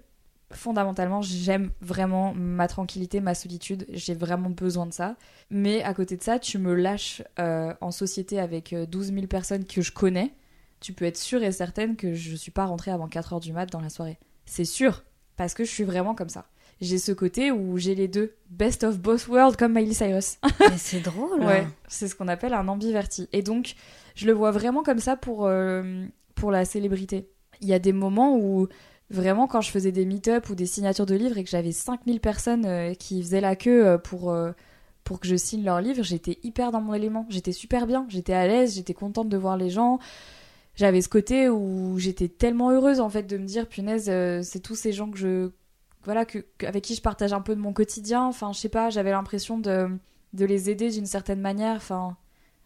B: Fondamentalement, j'aime vraiment ma tranquillité, ma solitude. J'ai vraiment besoin de ça. Mais à côté de ça, tu me lâches euh, en société avec euh, 12 000 personnes que je connais. Tu peux être sûre et certaine que je suis pas rentrée avant 4 heures du mat dans la soirée. C'est sûr. Parce que je suis vraiment comme ça. J'ai ce côté où j'ai les deux. Best of both worlds comme Miley Cyrus.
A: Mais c'est drôle.
B: Ouais, c'est ce qu'on appelle un ambiverti. Et donc, je le vois vraiment comme ça pour, euh, pour la célébrité. Il y a des moments où, vraiment, quand je faisais des meet-up ou des signatures de livres et que j'avais 5000 personnes euh, qui faisaient la queue euh, pour, euh, pour que je signe leur livre, j'étais hyper dans mon élément. J'étais super bien, j'étais à l'aise, j'étais contente de voir les gens. J'avais ce côté où j'étais tellement heureuse en fait de me dire punaise, c'est tous ces gens que je voilà que, avec qui je partage un peu de mon quotidien. Enfin, je sais pas, j'avais l'impression de de les aider d'une certaine manière. Enfin,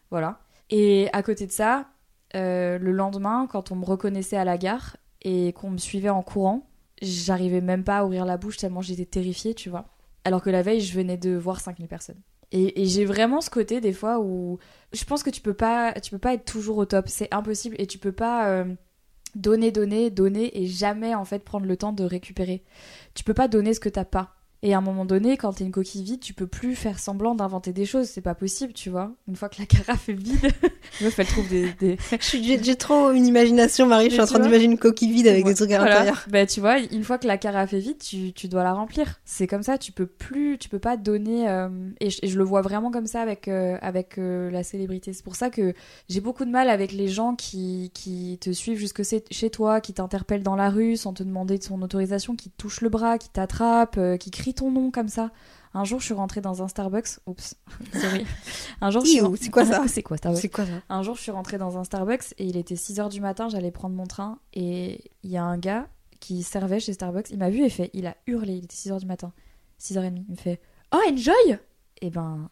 B: voilà. Et à côté de ça, le lendemain, quand on me reconnaissait à la gare et qu'on me suivait en courant, j'arrivais même pas à ouvrir la bouche tellement j'étais terrifiée, tu vois. Alors que la veille, je venais de voir 5000 personnes. Et, j'ai vraiment ce côté des fois où je pense que tu peux pas, tu peux pas être toujours au top, c'est impossible et tu peux pas euh, donner, donner, donner et jamais en fait prendre le temps de récupérer. Tu peux pas donner ce que t'as pas. Et à un moment donné, quand t'es une coquille vide, tu peux plus faire semblant d'inventer des choses. C'est pas possible, tu vois. Une fois que la carafe est vide, meuf, elle trouve des. des...
A: J'ai trop une imagination, Marie. je suis en train d'imaginer une coquille vide avec des trucs à l'intérieur.
B: Bah, tu vois, une fois que la carafe est vide, tu, tu dois la remplir. C'est comme ça, tu peux plus, tu peux pas donner. Euh, et, je, le vois vraiment comme ça avec, euh, avec euh, la célébrité. C'est pour ça que j'ai beaucoup de mal avec les gens qui, qui te suivent jusque chez toi, qui t'interpellent dans la rue sans te demander de son autorisation, qui te touchent le bras, qui t'attrapent, qui crient ton nom comme ça. Un jour, je suis rentrée dans un Starbucks. Oups, sorry. Un jour,
A: c'est quoi ça
B: C'est quoi
A: Starbucks C'est quoi ça
B: Un jour, je suis rentrée dans un Starbucks et il était 6h du matin, j'allais prendre mon train et il y a un gars qui servait chez Starbucks, il m'a vu et fait, il a hurlé, il était 6h du matin, 6h30, il me fait "Oh, enjoy Et eh ben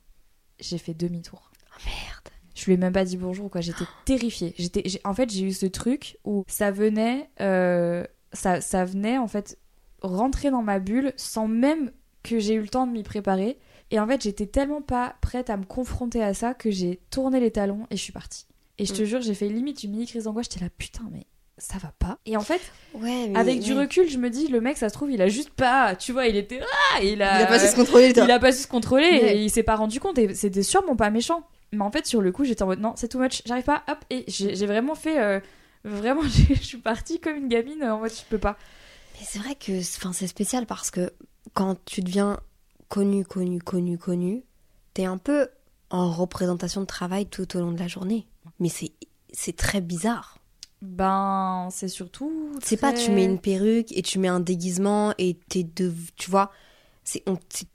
B: j'ai fait demi-tour.
A: Oh merde.
B: Je lui ai même pas dit bonjour quoi, j'étais terrifiée. J'étais en fait, j'ai eu ce truc où ça venait euh, ça, ça venait en fait rentrer dans ma bulle sans même que j'ai eu le temps de m'y préparer. Et en fait, j'étais tellement pas prête à me confronter à ça que j'ai tourné les talons et je suis partie. Et je te mm. jure, j'ai fait limite une mini crise d'angoisse. J'étais là, putain, mais ça va pas. Et en fait,
A: ouais,
B: avec du recul, je me dis, le mec, ça se trouve, il a juste pas, tu vois, il était ah,
A: il a, il a pas su se contrôler.
B: Il a pas su se contrôler et il s'est pas rendu compte. Et c'était sûrement pas méchant. Mais en fait, sur le coup, j'étais en mode non, c'est too much, j'arrive pas, hop. Et j'ai vraiment fait, euh, vraiment, je suis partie comme une gamine en mode je peux pas
A: c'est vrai que c'est spécial parce que quand tu deviens connu, connu, connu, connu, t'es un peu en représentation de travail tout au long de la journée. Mais c'est très bizarre.
B: Ben, c'est surtout.
A: C'est pas tu mets une perruque et tu mets un déguisement et t'es de. Tu vois, c'est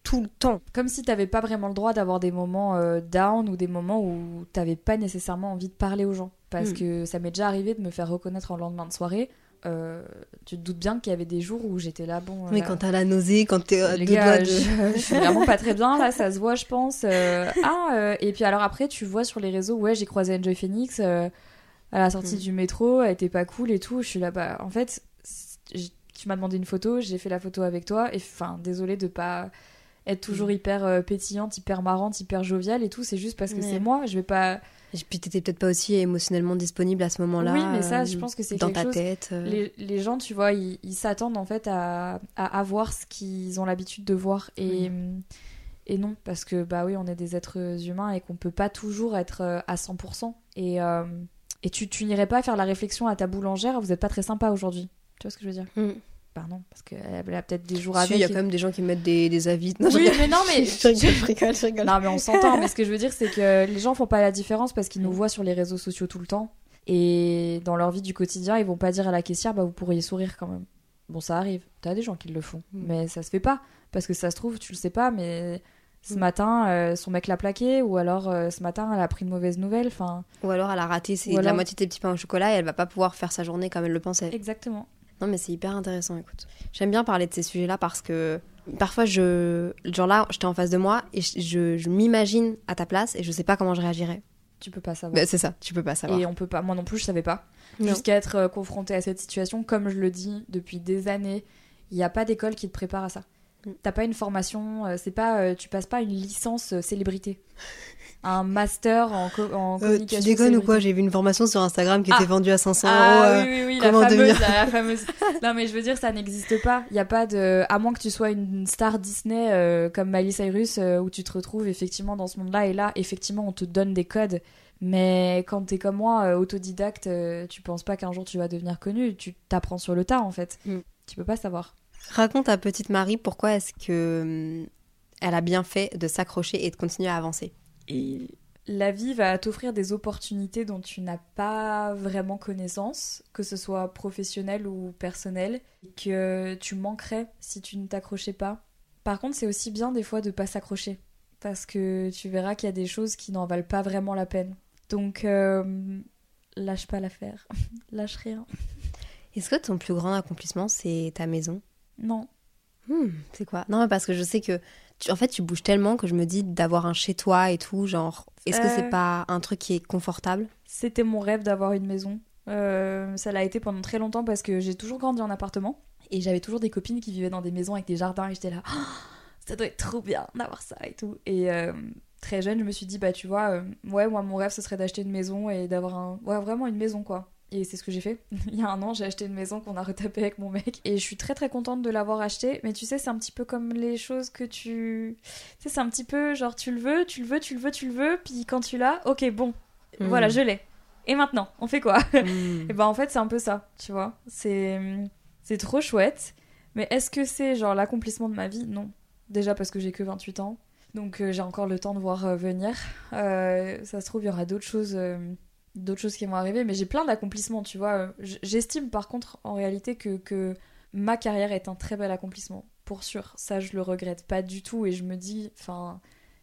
A: tout le temps.
B: Comme si t'avais pas vraiment le droit d'avoir des moments euh, down ou des moments où t'avais pas nécessairement envie de parler aux gens. Parce hmm. que ça m'est déjà arrivé de me faire reconnaître en lendemain de soirée euh, tu te doutes bien qu'il y avait des jours où j'étais là, bon.
A: Mais quand t'as la nausée, quand t'es.
B: Euh, Les gars, je, suis vraiment pas très bien, là, ça se voit, je pense. Euh, ah, et puis alors après, tu vois sur les réseaux, ouais, j'ai croisé Enjoy Phoenix à la sortie mm. du métro, elle était pas cool et tout. Je suis là, bas en fait, tu m'as demandé une photo, j'ai fait la photo avec toi, et enfin, désolée de pas être toujours mm. hyper pétillante, hyper marrante, hyper joviale et tout, c'est juste parce que c'est moi, je vais pas
A: et puis t'étais peut-être pas aussi émotionnellement disponible à ce moment-là.
B: Oui, mais ça, je pense que c'est
A: dans
B: ta
A: tête.
B: Euh. Les, les, gens, tu vois, ils s'attendent en fait à, à avoir ce qu'ils ont l'habitude de voir et et non parce que bah oui, on est des êtres humains et qu'on peut pas toujours être euh, à 100% et euh, et tu, tu n'irais pas faire la réflexion à ta boulangère, vous êtes pas très sympa aujourd'hui. Tu vois ce que je veux dire?
A: Mm.
B: Pardon, parce qu'elle a peut-être des jours avec.
A: Il y a quand même des gens qui mettent des, des avis.
B: Non, oui, mais non, mais.
A: je rigole, je rigole,
B: Non, mais on s'entend. mais ce que je veux dire, c'est que les gens font pas la différence parce qu'ils nous voient sur les réseaux sociaux tout le temps. Et dans leur vie du quotidien, ils vont pas dire à la caissière, bah vous pourriez sourire quand même. Bon, ça arrive. T'as des gens qui le font. Mm. Mais ça se fait pas. Parce que ça se trouve, tu le sais pas, mais ce mm. matin, euh, son mec l'a plaqué, ou alors euh, ce matin, elle a pris une mauvaise nouvelle. Enfin.
A: Ou alors elle a raté la moitié de ses petits pains au chocolat et elle va pas pouvoir faire sa journée comme elle le pensait.
B: Exactement.
A: Non, mais c'est hyper intéressant, écoute. J'aime bien parler de ces sujets-là parce que parfois, je. Genre là, j'étais en face de moi et je, je, m'imagine à ta place et je sais pas comment je réagirais.
B: Tu peux pas savoir.
A: Bah, c'est ça, tu peux pas savoir.
B: Et on peut pas. Moi non plus, je savais pas. Jusqu'à être euh, confrontée à cette situation, comme je le dis depuis des années, il n'y a pas d'école qui te prépare à ça. Mm. T'as pas une formation, euh, c'est pas, euh, tu passes pas une licence célébrité un master en, en communication.
A: Euh, tu déconnes ou quoi J'ai vu une formation sur Instagram qui était ah. vendue à 500
B: ah,
A: euros.
B: Oui, oui, oui, la fameuse, la, fameuse. non, mais je veux dire, ça n'existe pas. Il y a pas de. À moins que tu sois une star Disney euh, comme Miley Cyrus, euh, où tu te retrouves effectivement dans ce monde-là, et là, effectivement, on te donne des codes. Mais quand t'es comme moi, autodidacte, tu penses pas qu'un jour tu vas devenir connu. Tu t'apprends sur le tas, en fait. Mm. Tu peux pas savoir.
A: Raconte à petite Marie pourquoi est-ce que hum, elle a bien fait de s'accrocher et de continuer à avancer?
B: Et la vie va t'offrir des opportunités dont tu n'as pas vraiment connaissance, que ce soit professionnel ou personnel, que tu manquerais si tu ne t'accrochais pas. Par contre, c'est aussi bien des fois de pas s'accrocher. parce que tu verras qu'il y a des choses qui n'en valent pas vraiment la peine. Donc, euh, lâche pas l'affaire. lâche rien.
A: Est-ce que ton plus grand accomplissement, c'est ta maison?
B: Non.
A: Hmm, c'est quoi? Non, parce que je sais que, tu- en fait, tu bouges tellement que je me dis d'avoir un chez toi et tout, genre, est-ce que
B: Euh.
A: c'est pas un truc qui est confortable?
B: C'était mon rêve d'avoir une maison. Euh, ça l'a été pendant très longtemps parce que j'ai toujours grandi en appartement et j'avais toujours des copines qui vivaient dans des maisons avec des jardins et j'étais là, Ah, ça doit être trop bien d'avoir ça et tout. Et euh, très jeune, je me suis dit, bah tu vois, euh, ouais, moi mon rêve ce serait d'acheter une maison et d'avoir un. Ouais, vraiment une maison quoi. Et c'est ce que j'ai fait. Il y a un an, j'ai acheté une maison qu'on a retapée avec mon mec. Et je suis très très contente de l'avoir achetée. Mais tu sais, c'est un petit peu comme les choses que tu. Tu sais, c'est un petit peu genre tu le veux, tu le veux, tu le veux, tu le veux. Puis quand tu l'as, ok, bon,
A: Hmm.
B: voilà, je l'ai. Et maintenant, on fait quoi?
A: Hmm.
B: Et ben en fait, c'est un peu ça, tu vois. C'est c'est trop chouette. Mais est-ce que c'est genre l'accomplissement de ma vie? Non. Déjà parce que j'ai que 28 ans. Donc euh, j'ai encore le temps de voir euh, venir. Euh, ça se trouve, il y aura d'autres choses, d'autres choses qui vont arriver. Mais j'ai plein d'accomplissements, tu vois. Euh, J'estime par contre en réalité que, que ma carrière est un très bel accomplissement. Pour sûr. Ça, je le regrette pas du tout. Et je me dis, enfin,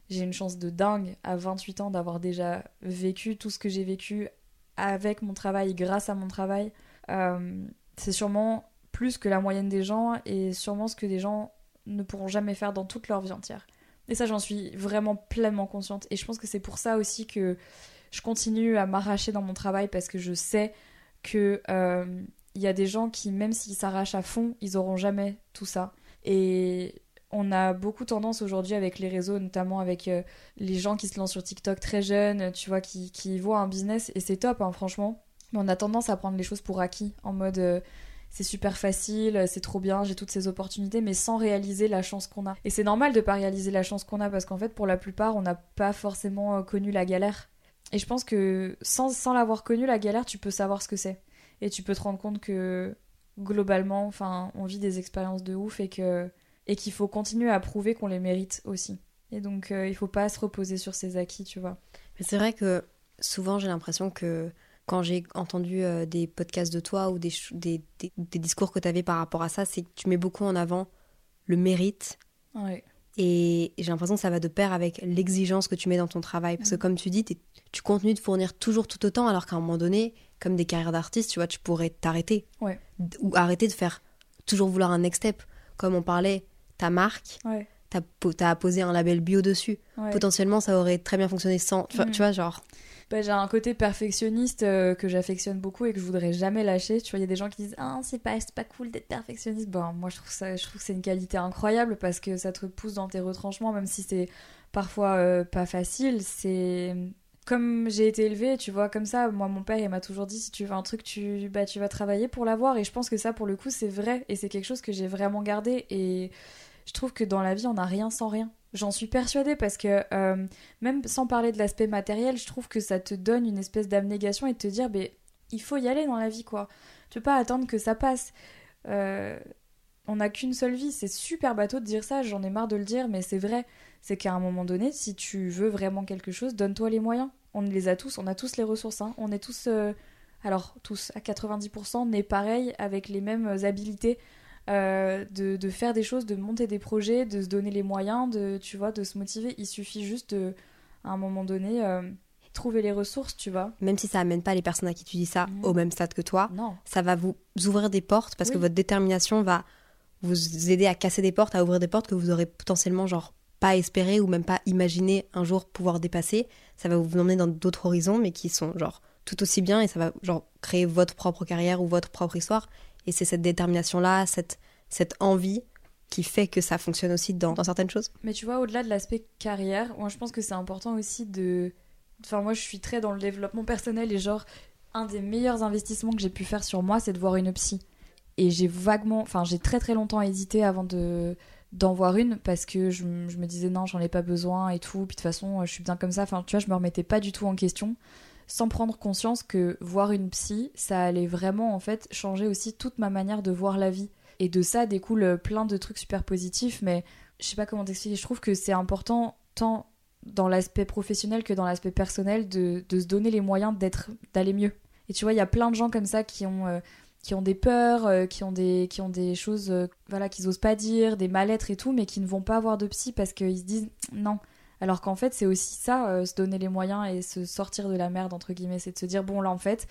B: j'ai une chance de dingue à 28 ans d'avoir déjà vécu tout ce que j'ai vécu avec mon travail, grâce à mon travail. Euh, c'est sûrement plus que la moyenne des gens et sûrement ce que des gens ne pourront jamais faire dans toute leur vie entière. Et ça, j'en suis vraiment pleinement consciente. Et je pense que c'est pour ça aussi que je continue à m'arracher dans mon travail parce que je sais que euh, il y a des gens qui, même s'ils s'arrachent à fond, ils auront jamais tout ça. Et on a beaucoup tendance aujourd'hui avec les réseaux, notamment avec euh, les gens qui se lancent sur TikTok très jeunes, tu vois, qui, voient un business, et c'est top, hein, franchement. Mais on a tendance à prendre les choses pour acquis, en mode euh, c'est super facile, c'est trop bien, j'ai toutes ces opportunités, mais sans réaliser la chance qu'on a. Et c'est normal de pas réaliser la chance qu'on a, parce qu'en fait, pour la plupart, on n'a pas forcément euh, connu la galère. Et je pense que sans, sans l'avoir connu, la galère, tu peux savoir ce que c'est. Et tu peux te rendre compte que globalement, enfin, on vit des expériences de ouf et que et qu'il faut continuer à prouver qu'on les mérite aussi. Et donc, euh, il faut pas se reposer sur ses acquis, tu vois.
A: Mais c'est vrai que souvent j'ai l'impression que quand j'ai entendu euh, des podcasts de toi ou des, des- des discours que tu avais par rapport à ça, c'est que tu mets beaucoup en avant le mérite
B: Ouais.
A: Et j'ai l'impression que ça va de pair avec l'exigence que tu mets dans ton travail. Parce que
B: Mhm.
A: comme tu dis, tu continues de fournir toujours tout autant alors qu'à un moment donné, comme des carrières d'artistes, tu vois, tu pourrais t'arrêter.
B: Ouais.
A: Ou arrêter de faire toujours vouloir un next step. Comme on parlait, ta marque,
B: Ouais.
A: t'as po- t'as posé un label bio dessus.
B: ouais.
A: Potentiellement, ça aurait très bien fonctionné sans...
B: Mhm.
A: tu vois, genre...
B: Bah, j'ai un côté perfectionniste euh, que j'affectionne beaucoup et que je voudrais jamais lâcher. Tu vois, il y a des gens qui disent Ah, c'est pas, pas cool d'être perfectionniste. Bon, moi, je trouve, ça, je trouve que c'est une qualité incroyable parce que ça te pousse dans tes retranchements, même si c'est parfois euh, pas facile. C'est. Comme j'ai été élevée, tu vois, comme ça, moi, mon père, il m'a toujours dit si tu veux un truc, tu, bah, tu vas travailler pour l'avoir. Et je pense que ça, pour le coup, c'est vrai. Et c'est quelque chose que j'ai vraiment gardé. Et je trouve que dans la vie, on n'a rien sans rien. J'en suis persuadée parce que euh, même sans parler de l'aspect matériel, je trouve que ça te donne une espèce d'abnégation et de te dire, ben, il faut y aller dans la vie, quoi. Tu peux pas attendre que ça passe. Euh, on n'a qu'une seule vie, c'est super bateau de dire ça, j'en ai marre de le dire, mais c'est vrai. C'est qu'à un moment donné, si tu veux vraiment quelque chose, donne-toi les moyens. On les a tous, on a tous les ressources, hein. on est tous, euh, alors tous à 90%, nés pareil, avec les mêmes habilités euh, de, de faire des choses, de monter des projets, de se donner les moyens, de, tu vois, de se motiver. Il suffit juste de, à un moment donné, euh, trouver les ressources, tu vois.
A: Même si ça amène pas les personnes à qui tu dis ça
B: Mhm.
A: au même stade que toi,
B: Non.
A: ça va vous ouvrir des portes parce que votre détermination va vous aider à casser des portes, à ouvrir des portes que vous aurez potentiellement genre pas espéré ou même pas imaginé un jour pouvoir dépasser. Ça va vous emmener dans d'autres horizons mais qui sont genre tout aussi bien et ça va genre créer votre propre carrière ou votre propre histoire. Et c'est cette détermination-là, cette, cette envie qui fait que ça fonctionne aussi dans, certaines choses.
B: Mais tu vois, au-delà de l'aspect carrière, moi je pense que c'est important aussi de. Enfin, moi je suis très dans le développement personnel et genre, un des meilleurs investissements que j'ai pu faire sur moi, c'est de voir une psy. Et j'ai vaguement. Enfin, j'ai très très longtemps hésité avant de d'en voir une parce que je me disais non, j'en ai pas besoin et tout. Puis de toute façon, je suis bien comme ça. Enfin, tu vois, je me remettais pas du tout en question sans prendre conscience que voir une psy, ça allait vraiment en fait changer aussi toute ma manière de voir la vie. Et de ça découle plein de trucs super positifs, mais je sais pas comment t'expliquer, je trouve que c'est important tant dans l'aspect professionnel que dans l'aspect personnel de, se donner les moyens d'être d'aller mieux. Et tu vois, il y a plein de gens comme ça qui ont euh, qui ont des peurs, euh, qui ont des qui ont des choses euh, voilà qu'ils osent pas dire, des mal-être et tout, mais qui ne vont pas avoir de psy parce qu'ils se disent non. Alors qu'en fait, c'est aussi ça, euh, se donner les moyens et se sortir de la merde, entre guillemets. C'est de se dire, bon, là, en fait,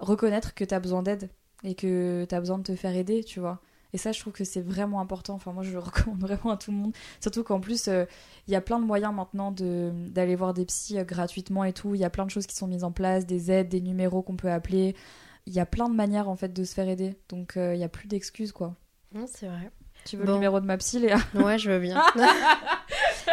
B: reconnaître que t'as besoin d'aide et que t'as besoin de te faire aider, tu vois. Et ça, je trouve que c'est vraiment important. Enfin, moi, je le recommande vraiment à tout le monde. Surtout qu'en plus, euh, il y a plein de moyens maintenant de- d'aller voir des psys euh, gratuitement et tout. Il y a plein de choses qui sont mises en place, des aides, des numéros qu'on peut appeler. Il y a plein de manières, en fait, de se faire aider. Donc, euh, il y a plus d'excuses, quoi.
A: Non, c'est vrai.
B: Tu veux
A: Bon.
B: le numéro de ma psy, Léa?
A: Ouais, je veux bien.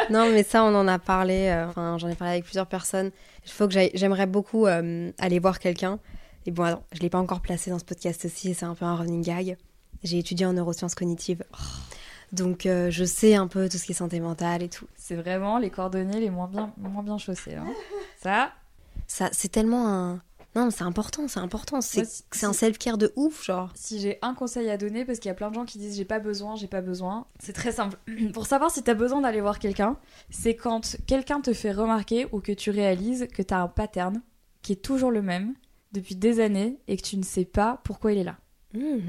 A: non, mais ça, on en a parlé. euh, j'en ai parlé avec plusieurs personnes. Il faut que. J'aimerais beaucoup euh, aller voir quelqu'un. Et bon, alors, je l'ai pas encore placé dans ce podcast aussi. C'est un peu un running gag. J'ai étudié en neurosciences cognitives. Donc, euh, je sais un peu tout ce qui est santé mentale et tout.
B: C'est vraiment les coordonnées les moins bien, moins bien chaussées. hein. Ça,
A: Ça, c'est tellement un. Non, mais c'est important, c'est important. C'est
B: si-
A: un self-care de ouf, genre.
B: si j'ai un conseil à donner, parce qu'il y a plein de gens qui disent j'ai pas besoin, j'ai pas besoin, c'est très simple. Pour savoir si t'as besoin d'aller voir quelqu'un, c'est quand quelqu'un te fait remarquer ou que tu réalises que t'as un pattern qui est toujours le même depuis des années et que tu ne sais pas pourquoi il est là.
A: Mmh.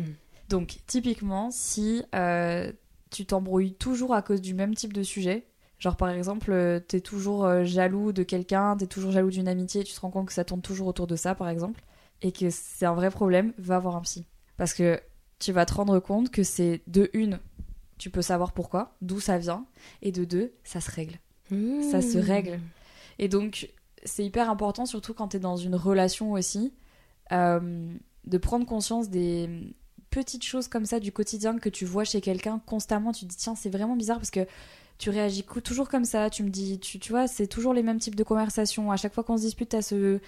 B: Donc, typiquement, si euh, tu t'embrouilles toujours à cause du même type de sujet, genre par exemple, euh, t'es toujours euh, jaloux de quelqu'un, t'es toujours jaloux d'une amitié, et tu te rends compte que ça tourne toujours autour de ça, par exemple, et que c'est un vrai problème, va voir un psy. Parce que tu vas te rendre compte que c'est de une, tu peux savoir pourquoi, d'où ça vient, et de deux, ça se règle. Ça se
A: Mmh.
B: règle. Et donc, c'est hyper important, surtout quand tu es dans une relation aussi, euh, de prendre conscience des petites choses comme ça du quotidien que tu vois chez quelqu'un constamment. Tu te dis, tiens, c'est vraiment bizarre parce que tu réagis toujours comme ça. Tu me dis, tu, tu vois, c'est toujours les mêmes types de conversations. À chaque fois qu'on se dispute, t'as ce,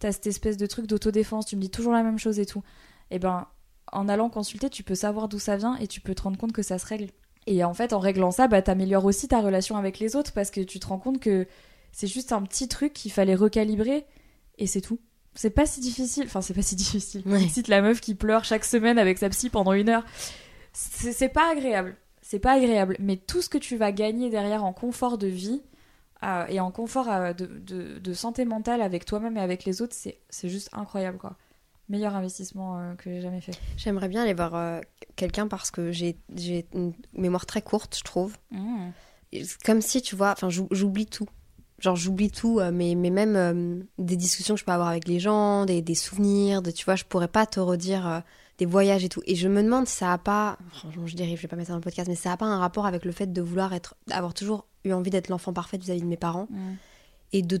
B: t'as cette espèce de truc d'autodéfense. Tu me dis toujours la même chose et tout. Et ben, en allant consulter, tu peux savoir d'où ça vient et tu peux te rendre compte que ça se règle. Et en fait, en réglant ça, bah, t'améliores aussi ta relation avec les autres parce que tu te rends compte que c'est juste un petit truc qu'il fallait recalibrer et c'est tout. C'est pas si difficile. Enfin, c'est pas si difficile.
A: Ouais.
B: Tu cites la meuf qui pleure chaque semaine avec sa psy pendant une heure. C'est pas agréable. C'est pas agréable. Mais tout ce que tu vas gagner derrière en confort de vie euh, et en confort euh, de, de- de santé mentale avec toi-même et avec les autres, c'est juste incroyable, quoi. Meilleur investissement euh, que j'ai jamais fait.
A: J'aimerais bien aller voir quelqu'un parce que j'ai une mémoire très courte, je trouve. C'est Comme si, tu vois, enfin, j'ou- j'oublie tout. Genre, j'oublie tout, mais, mais même des discussions que je peux avoir avec les gens, des, des souvenirs, de, tu vois, je pourrais pas te redire des voyages et tout. Et je me demande si ça a pas, franchement, je dérive, je vais pas mettre ça dans le podcast, mais ça a pas un rapport avec le fait de vouloir être, avoir toujours eu envie d'être l'enfant parfait vis-à-vis de mes parents. Et de,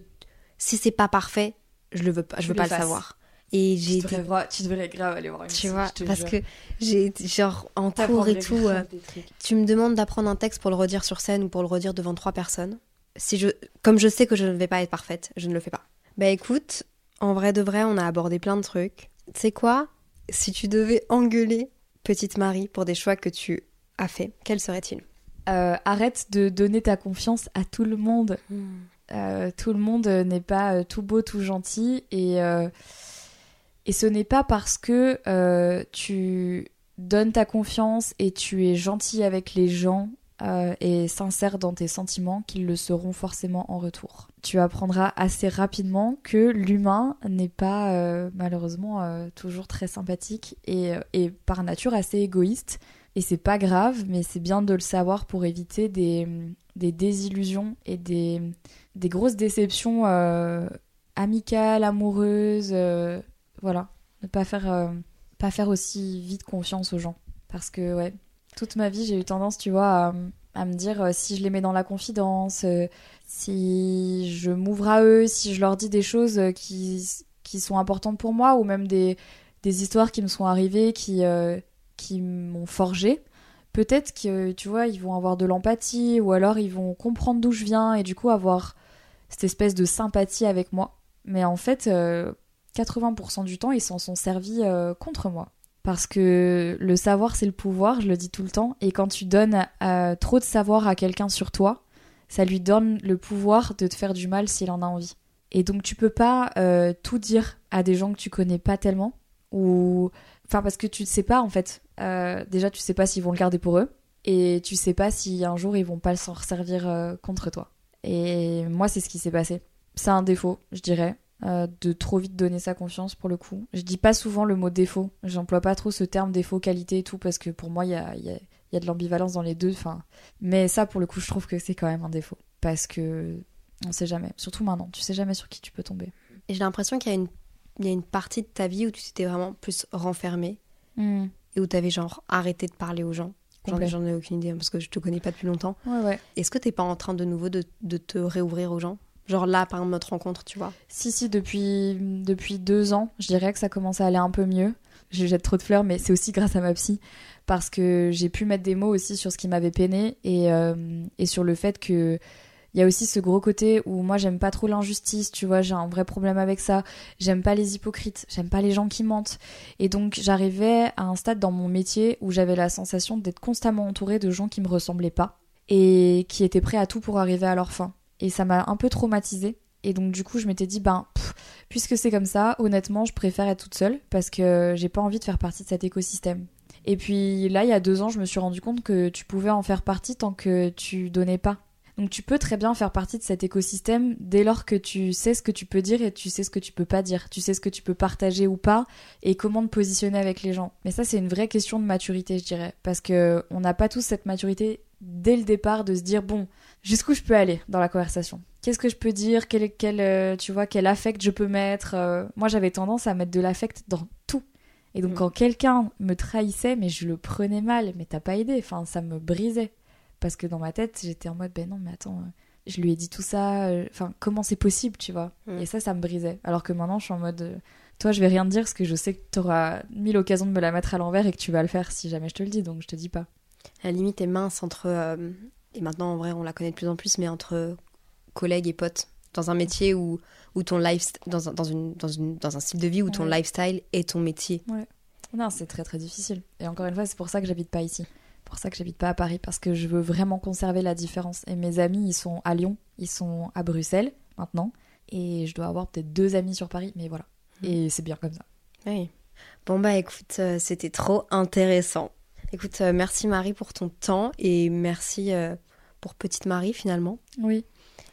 A: si c'est pas parfait, je le veux pas, je veux pas le savoir. Et j'ai
B: Tu
A: été
B: devrais, tu devrais grave aller voir une
A: tu vois, parce
B: jure.
A: que j'ai genre en cours et tout, euh, tu me demandes d'apprendre un texte pour le redire sur scène ou pour le redire devant trois personnes. Si je, comme je sais que je ne vais pas être parfaite, je ne le fais pas. Bah écoute, en vrai de vrai, on a abordé plein de trucs. Tu sais quoi Si tu devais engueuler petite Marie pour des choix que tu as faits, quels seraient-ils?
B: Euh, arrête de donner ta confiance à tout le monde.
A: Hmm.
B: Euh, tout le monde n'est pas euh, tout beau, tout gentil. Et, euh, et ce n'est pas parce que tu donnes ta confiance et tu es gentil avec les gens euh, et sincère dans tes sentiments qu'ils le seront forcément en retour. Tu apprendras assez rapidement que l'humain n'est pas euh, malheureusement euh, toujours très sympathique et, et par nature assez égoïste. Et c'est pas grave, mais c'est bien de le savoir pour éviter des, des désillusions et des, des grosses déceptions amicales, amoureuses. voilà. Ne pas faire, pas faire aussi vite confiance aux gens. Parce que, ouais, toute ma vie, j'ai eu tendance, tu vois, à, me dire euh, si je les mets dans la confidence, euh, si je m'ouvre à eux, si je leur dis des choses euh, qui, qui sont importantes pour moi, ou même des, histoires qui me sont arrivées, qui, qui m'ont forgé. Peut-être que, tu vois, ils vont avoir de l'empathie, ou alors ils vont comprendre d'où je viens, et du coup avoir cette espèce de sympathie avec moi. Mais en fait, euh, 80% du temps, ils s'en sont servis contre moi. Parce que le savoir, c'est le pouvoir, je le dis tout le temps. Et quand tu donnes euh, trop de savoir à quelqu'un sur toi, ça lui donne le pouvoir de te faire du mal s'il en a envie. Et donc tu peux pas euh, tout dire à des gens que tu connais pas tellement. Ou. Enfin, parce que tu ne sais pas en fait. Euh, déjà, tu sais pas s'ils vont le garder pour eux. Et tu sais pas si un jour ils vont pas s'en resservir contre toi. Et moi, c'est ce qui s'est passé. C'est un défaut, je dirais. Euh, de trop vite donner sa confiance pour le coup. Je dis pas souvent le mot défaut. J'emploie pas trop ce terme défaut, qualité et tout parce que pour moi, il y a, y a- y a de l'ambivalence dans les deux. Enfin, mais ça, pour le coup, je trouve que c'est quand même un défaut parce que on sait jamais. Surtout maintenant, tu sais jamais sur qui tu peux tomber.
A: Et j'ai l'impression qu'il y a une il y a une partie de ta vie où tu t'étais vraiment plus renfermée
B: Hmm.
A: et où tu avais genre arrêté de parler aux gens. J'en ai,
B: Complet.
A: j'en ai aucune idée hein, parce que je te connais pas depuis longtemps.
B: Ouais, ouais.
A: Est-ce que t'es pas en train de nouveau de, de te réouvrir aux gens? Genre là, par notre rencontre, tu vois.
B: Si, si, depuis, depuis deux ans, je dirais que ça commence à aller un peu mieux. Je jette trop de fleurs, mais c'est aussi grâce à ma psy. Parce que j'ai pu mettre des mots aussi sur ce qui m'avait peiné et, euh, et sur le fait que il y a aussi ce gros côté où moi j'aime pas trop l'injustice, tu vois, j'ai un vrai problème avec ça. J'aime pas les hypocrites, j'aime pas les gens qui mentent. Et donc j'arrivais à un stade dans mon métier où j'avais la sensation d'être constamment entourée de gens qui me ressemblaient pas et qui étaient prêts à tout pour arriver à leur fin. Et ça m'a un peu traumatisée. Et donc du coup je m'étais dit, ben, pff, puisque c'est comme ça, honnêtement je préfère être toute seule parce que j'ai pas envie de faire partie de cet écosystème. Et puis là, il y a deux ans, je me suis rendu compte que tu pouvais en faire partie tant que tu donnais pas. Donc tu peux très bien faire partie de cet écosystème dès lors que tu sais ce que tu peux dire et tu sais ce que tu peux pas dire. Tu sais ce que tu peux partager ou pas et comment te positionner avec les gens. Mais ça, c'est une vraie question de maturité, je dirais. Parce que on n'a pas tous cette maturité dès le départ de se dire, bon, jusqu'où je peux aller dans la conversation? Qu'est-ce que je peux dire? Quel, quel, euh, tu vois, quel affect je peux mettre Euh, Moi, j'avais tendance à mettre de l'affect dans tout. Et donc,
A: Mm.
B: quand quelqu'un me trahissait, mais je le prenais mal, mais t'as pas aidé, enfin, ça me brisait. Parce que dans ma tête, j'étais en mode, ben non, mais attends, euh, je lui ai dit tout ça, euh, enfin, comment c'est possible, tu vois
A: Mm.
B: Et ça, ça me brisait. Alors que maintenant, je suis en mode, euh, toi, je vais rien te dire parce que je sais que t'auras mille occasions de me la mettre à l'envers et que tu vas le faire si jamais je te le dis, donc je te dis pas.
A: La limite est mince entre. euh, et maintenant, en vrai, on la connaît de plus en plus, mais entre collègues et potes. Dans un métier où, où ton lifestyle. Dans un, dans, une, dans, une, dans un style de vie où ton
B: Ouais.
A: lifestyle est ton métier.
B: Non, c'est très très difficile. Et encore une fois, c'est pour ça que j'habite pas ici. Pour ça que j'habite pas à Paris, parce que je veux vraiment conserver la différence. Et mes amis, ils sont à Lyon, ils sont à Bruxelles maintenant, et je dois avoir peut-être deux amis sur Paris, mais voilà. Et c'est bien comme ça.
A: Oui. Bon, bah écoute, euh, c'était trop intéressant. Écoute, euh, merci Marie pour ton temps et merci euh, pour Petite Marie finalement.
B: Oui.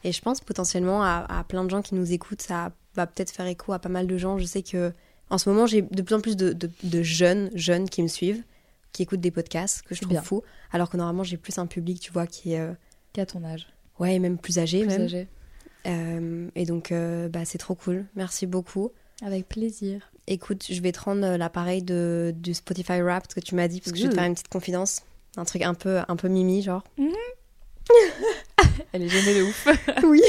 A: Et je pense potentiellement à, à plein de gens qui nous écoutent, ça va peut-être faire écho à pas mal de gens. Je sais que en ce moment, j'ai de plus en plus de, de- de jeunes, jeunes qui me suivent, qui écoutent des podcasts que je trouve
B: bien.
A: fous. Alors que normalement, j'ai plus un public, tu vois, qui est euh,
B: Qu'à ton âge.
A: ouais, même plus âgé,
B: Plus
A: même.
B: âgé.
A: Euh, et donc, euh, bah, c'est trop cool. Merci beaucoup.
B: Avec plaisir.
A: Écoute, je vais te rendre l'appareil de, du Spotify Rap que tu m'as dit, parce que je vais te
B: Ouh.
A: faire une petite confidence. Un truc un peu, un peu mimi, genre.
B: Elle est gênée de ouf.
A: oui.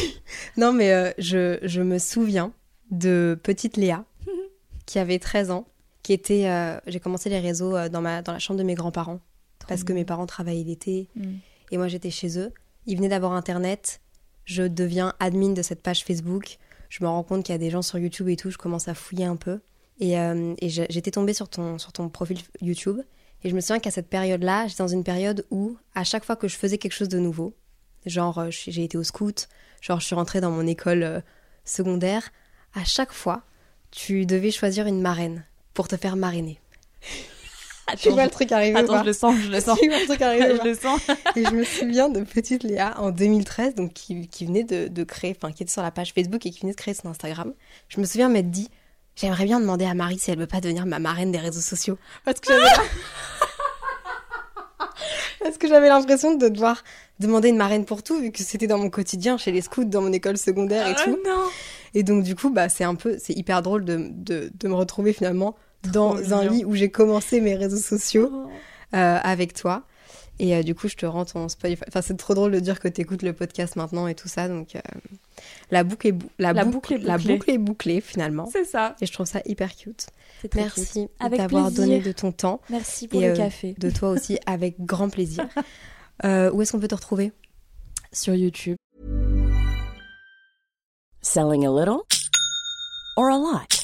A: Non, mais je, je me souviens de petite Léa, qui avait 13 ans, qui était... euh, J'ai commencé les réseaux euh, dans, ma, dans la chambre de mes grands-parents, parce que mes parents travaillaient l'été,
B: Mm.
A: et moi j'étais chez eux. Ils venaient d'avoir Internet, je deviens admin de cette page Facebook, je me rends compte qu'il y a des gens sur YouTube et tout, je commence à fouiller un peu. Et, euh, et j'étais tombée sur ton, sur ton profil YouTube, et je me souviens qu'à cette période-là, j'étais dans une période où, à chaque fois que je faisais quelque chose de nouveau, genre j'ai été au scout, genre je suis rentrée dans mon école euh, secondaire, à chaque fois, tu devais choisir une marraine pour te faire marrainer. Tu vois le truc arriver
B: Attends, je le sens, je le sens.
A: Tu vois le truc arriver
B: je le sens.
A: et je me souviens de petite Léa en 2013, donc qui, qui venait de, de créer, enfin qui était sur la page Facebook et qui venait de créer son Instagram. Je me souviens m'être dit, j'aimerais bien demander à Marie si elle veut pas devenir ma marraine des réseaux sociaux. Parce que j'avais Parce que j'avais l'impression de devoir demander une marraine pour tout, vu que c'était dans mon quotidien, chez les scouts, dans mon école secondaire et tout.
B: non.
A: Et donc, du coup, bah, c'est un peu, c'est hyper drôle de, de, de me retrouver finalement dans un lit où j'ai commencé mes réseaux sociaux euh, avec toi. Et euh, du coup, je te rends ton Spotify. Enfin, c'est trop drôle de dire que tu écoutes le podcast maintenant et tout ça. Donc, euh, la, boucle est bou- la,
B: La
A: boucle,
B: boucle est
A: la
B: bouclée.
A: boucle est bouclée finalement.
B: C'est ça.
A: Et je trouve ça hyper cute.
B: C'est très cute.
A: Merci d'avoir donné de ton temps.
B: Merci pour
A: Et,
B: le
A: euh,
B: café.
A: De toi aussi, avec grand plaisir. Euh, où est-ce qu'on peut te retrouver?
B: Sur YouTube.
C: Selling a little or a lot?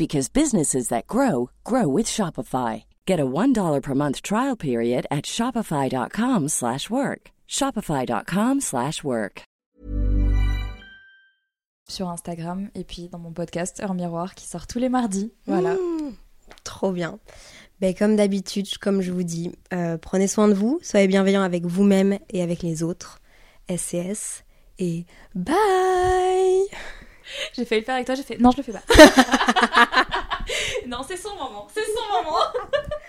C: because businesses that grow grow with Shopify. Get a $1 per month trial period at shopify.com slash work. Shopify.com slash work.
B: Sur Instagram et puis dans mon podcast Heure Miroir qui sort tous les mardis. Voilà.
A: Mmh, trop bien. Ben, comme d'habitude, comme je vous dis, euh, prenez soin de vous, soyez bienveillants avec vous-même et avec les autres. SCS et bye
B: J'ai failli le faire avec toi, j'ai fait non, je le fais pas. non, c'est son moment, c'est son moment.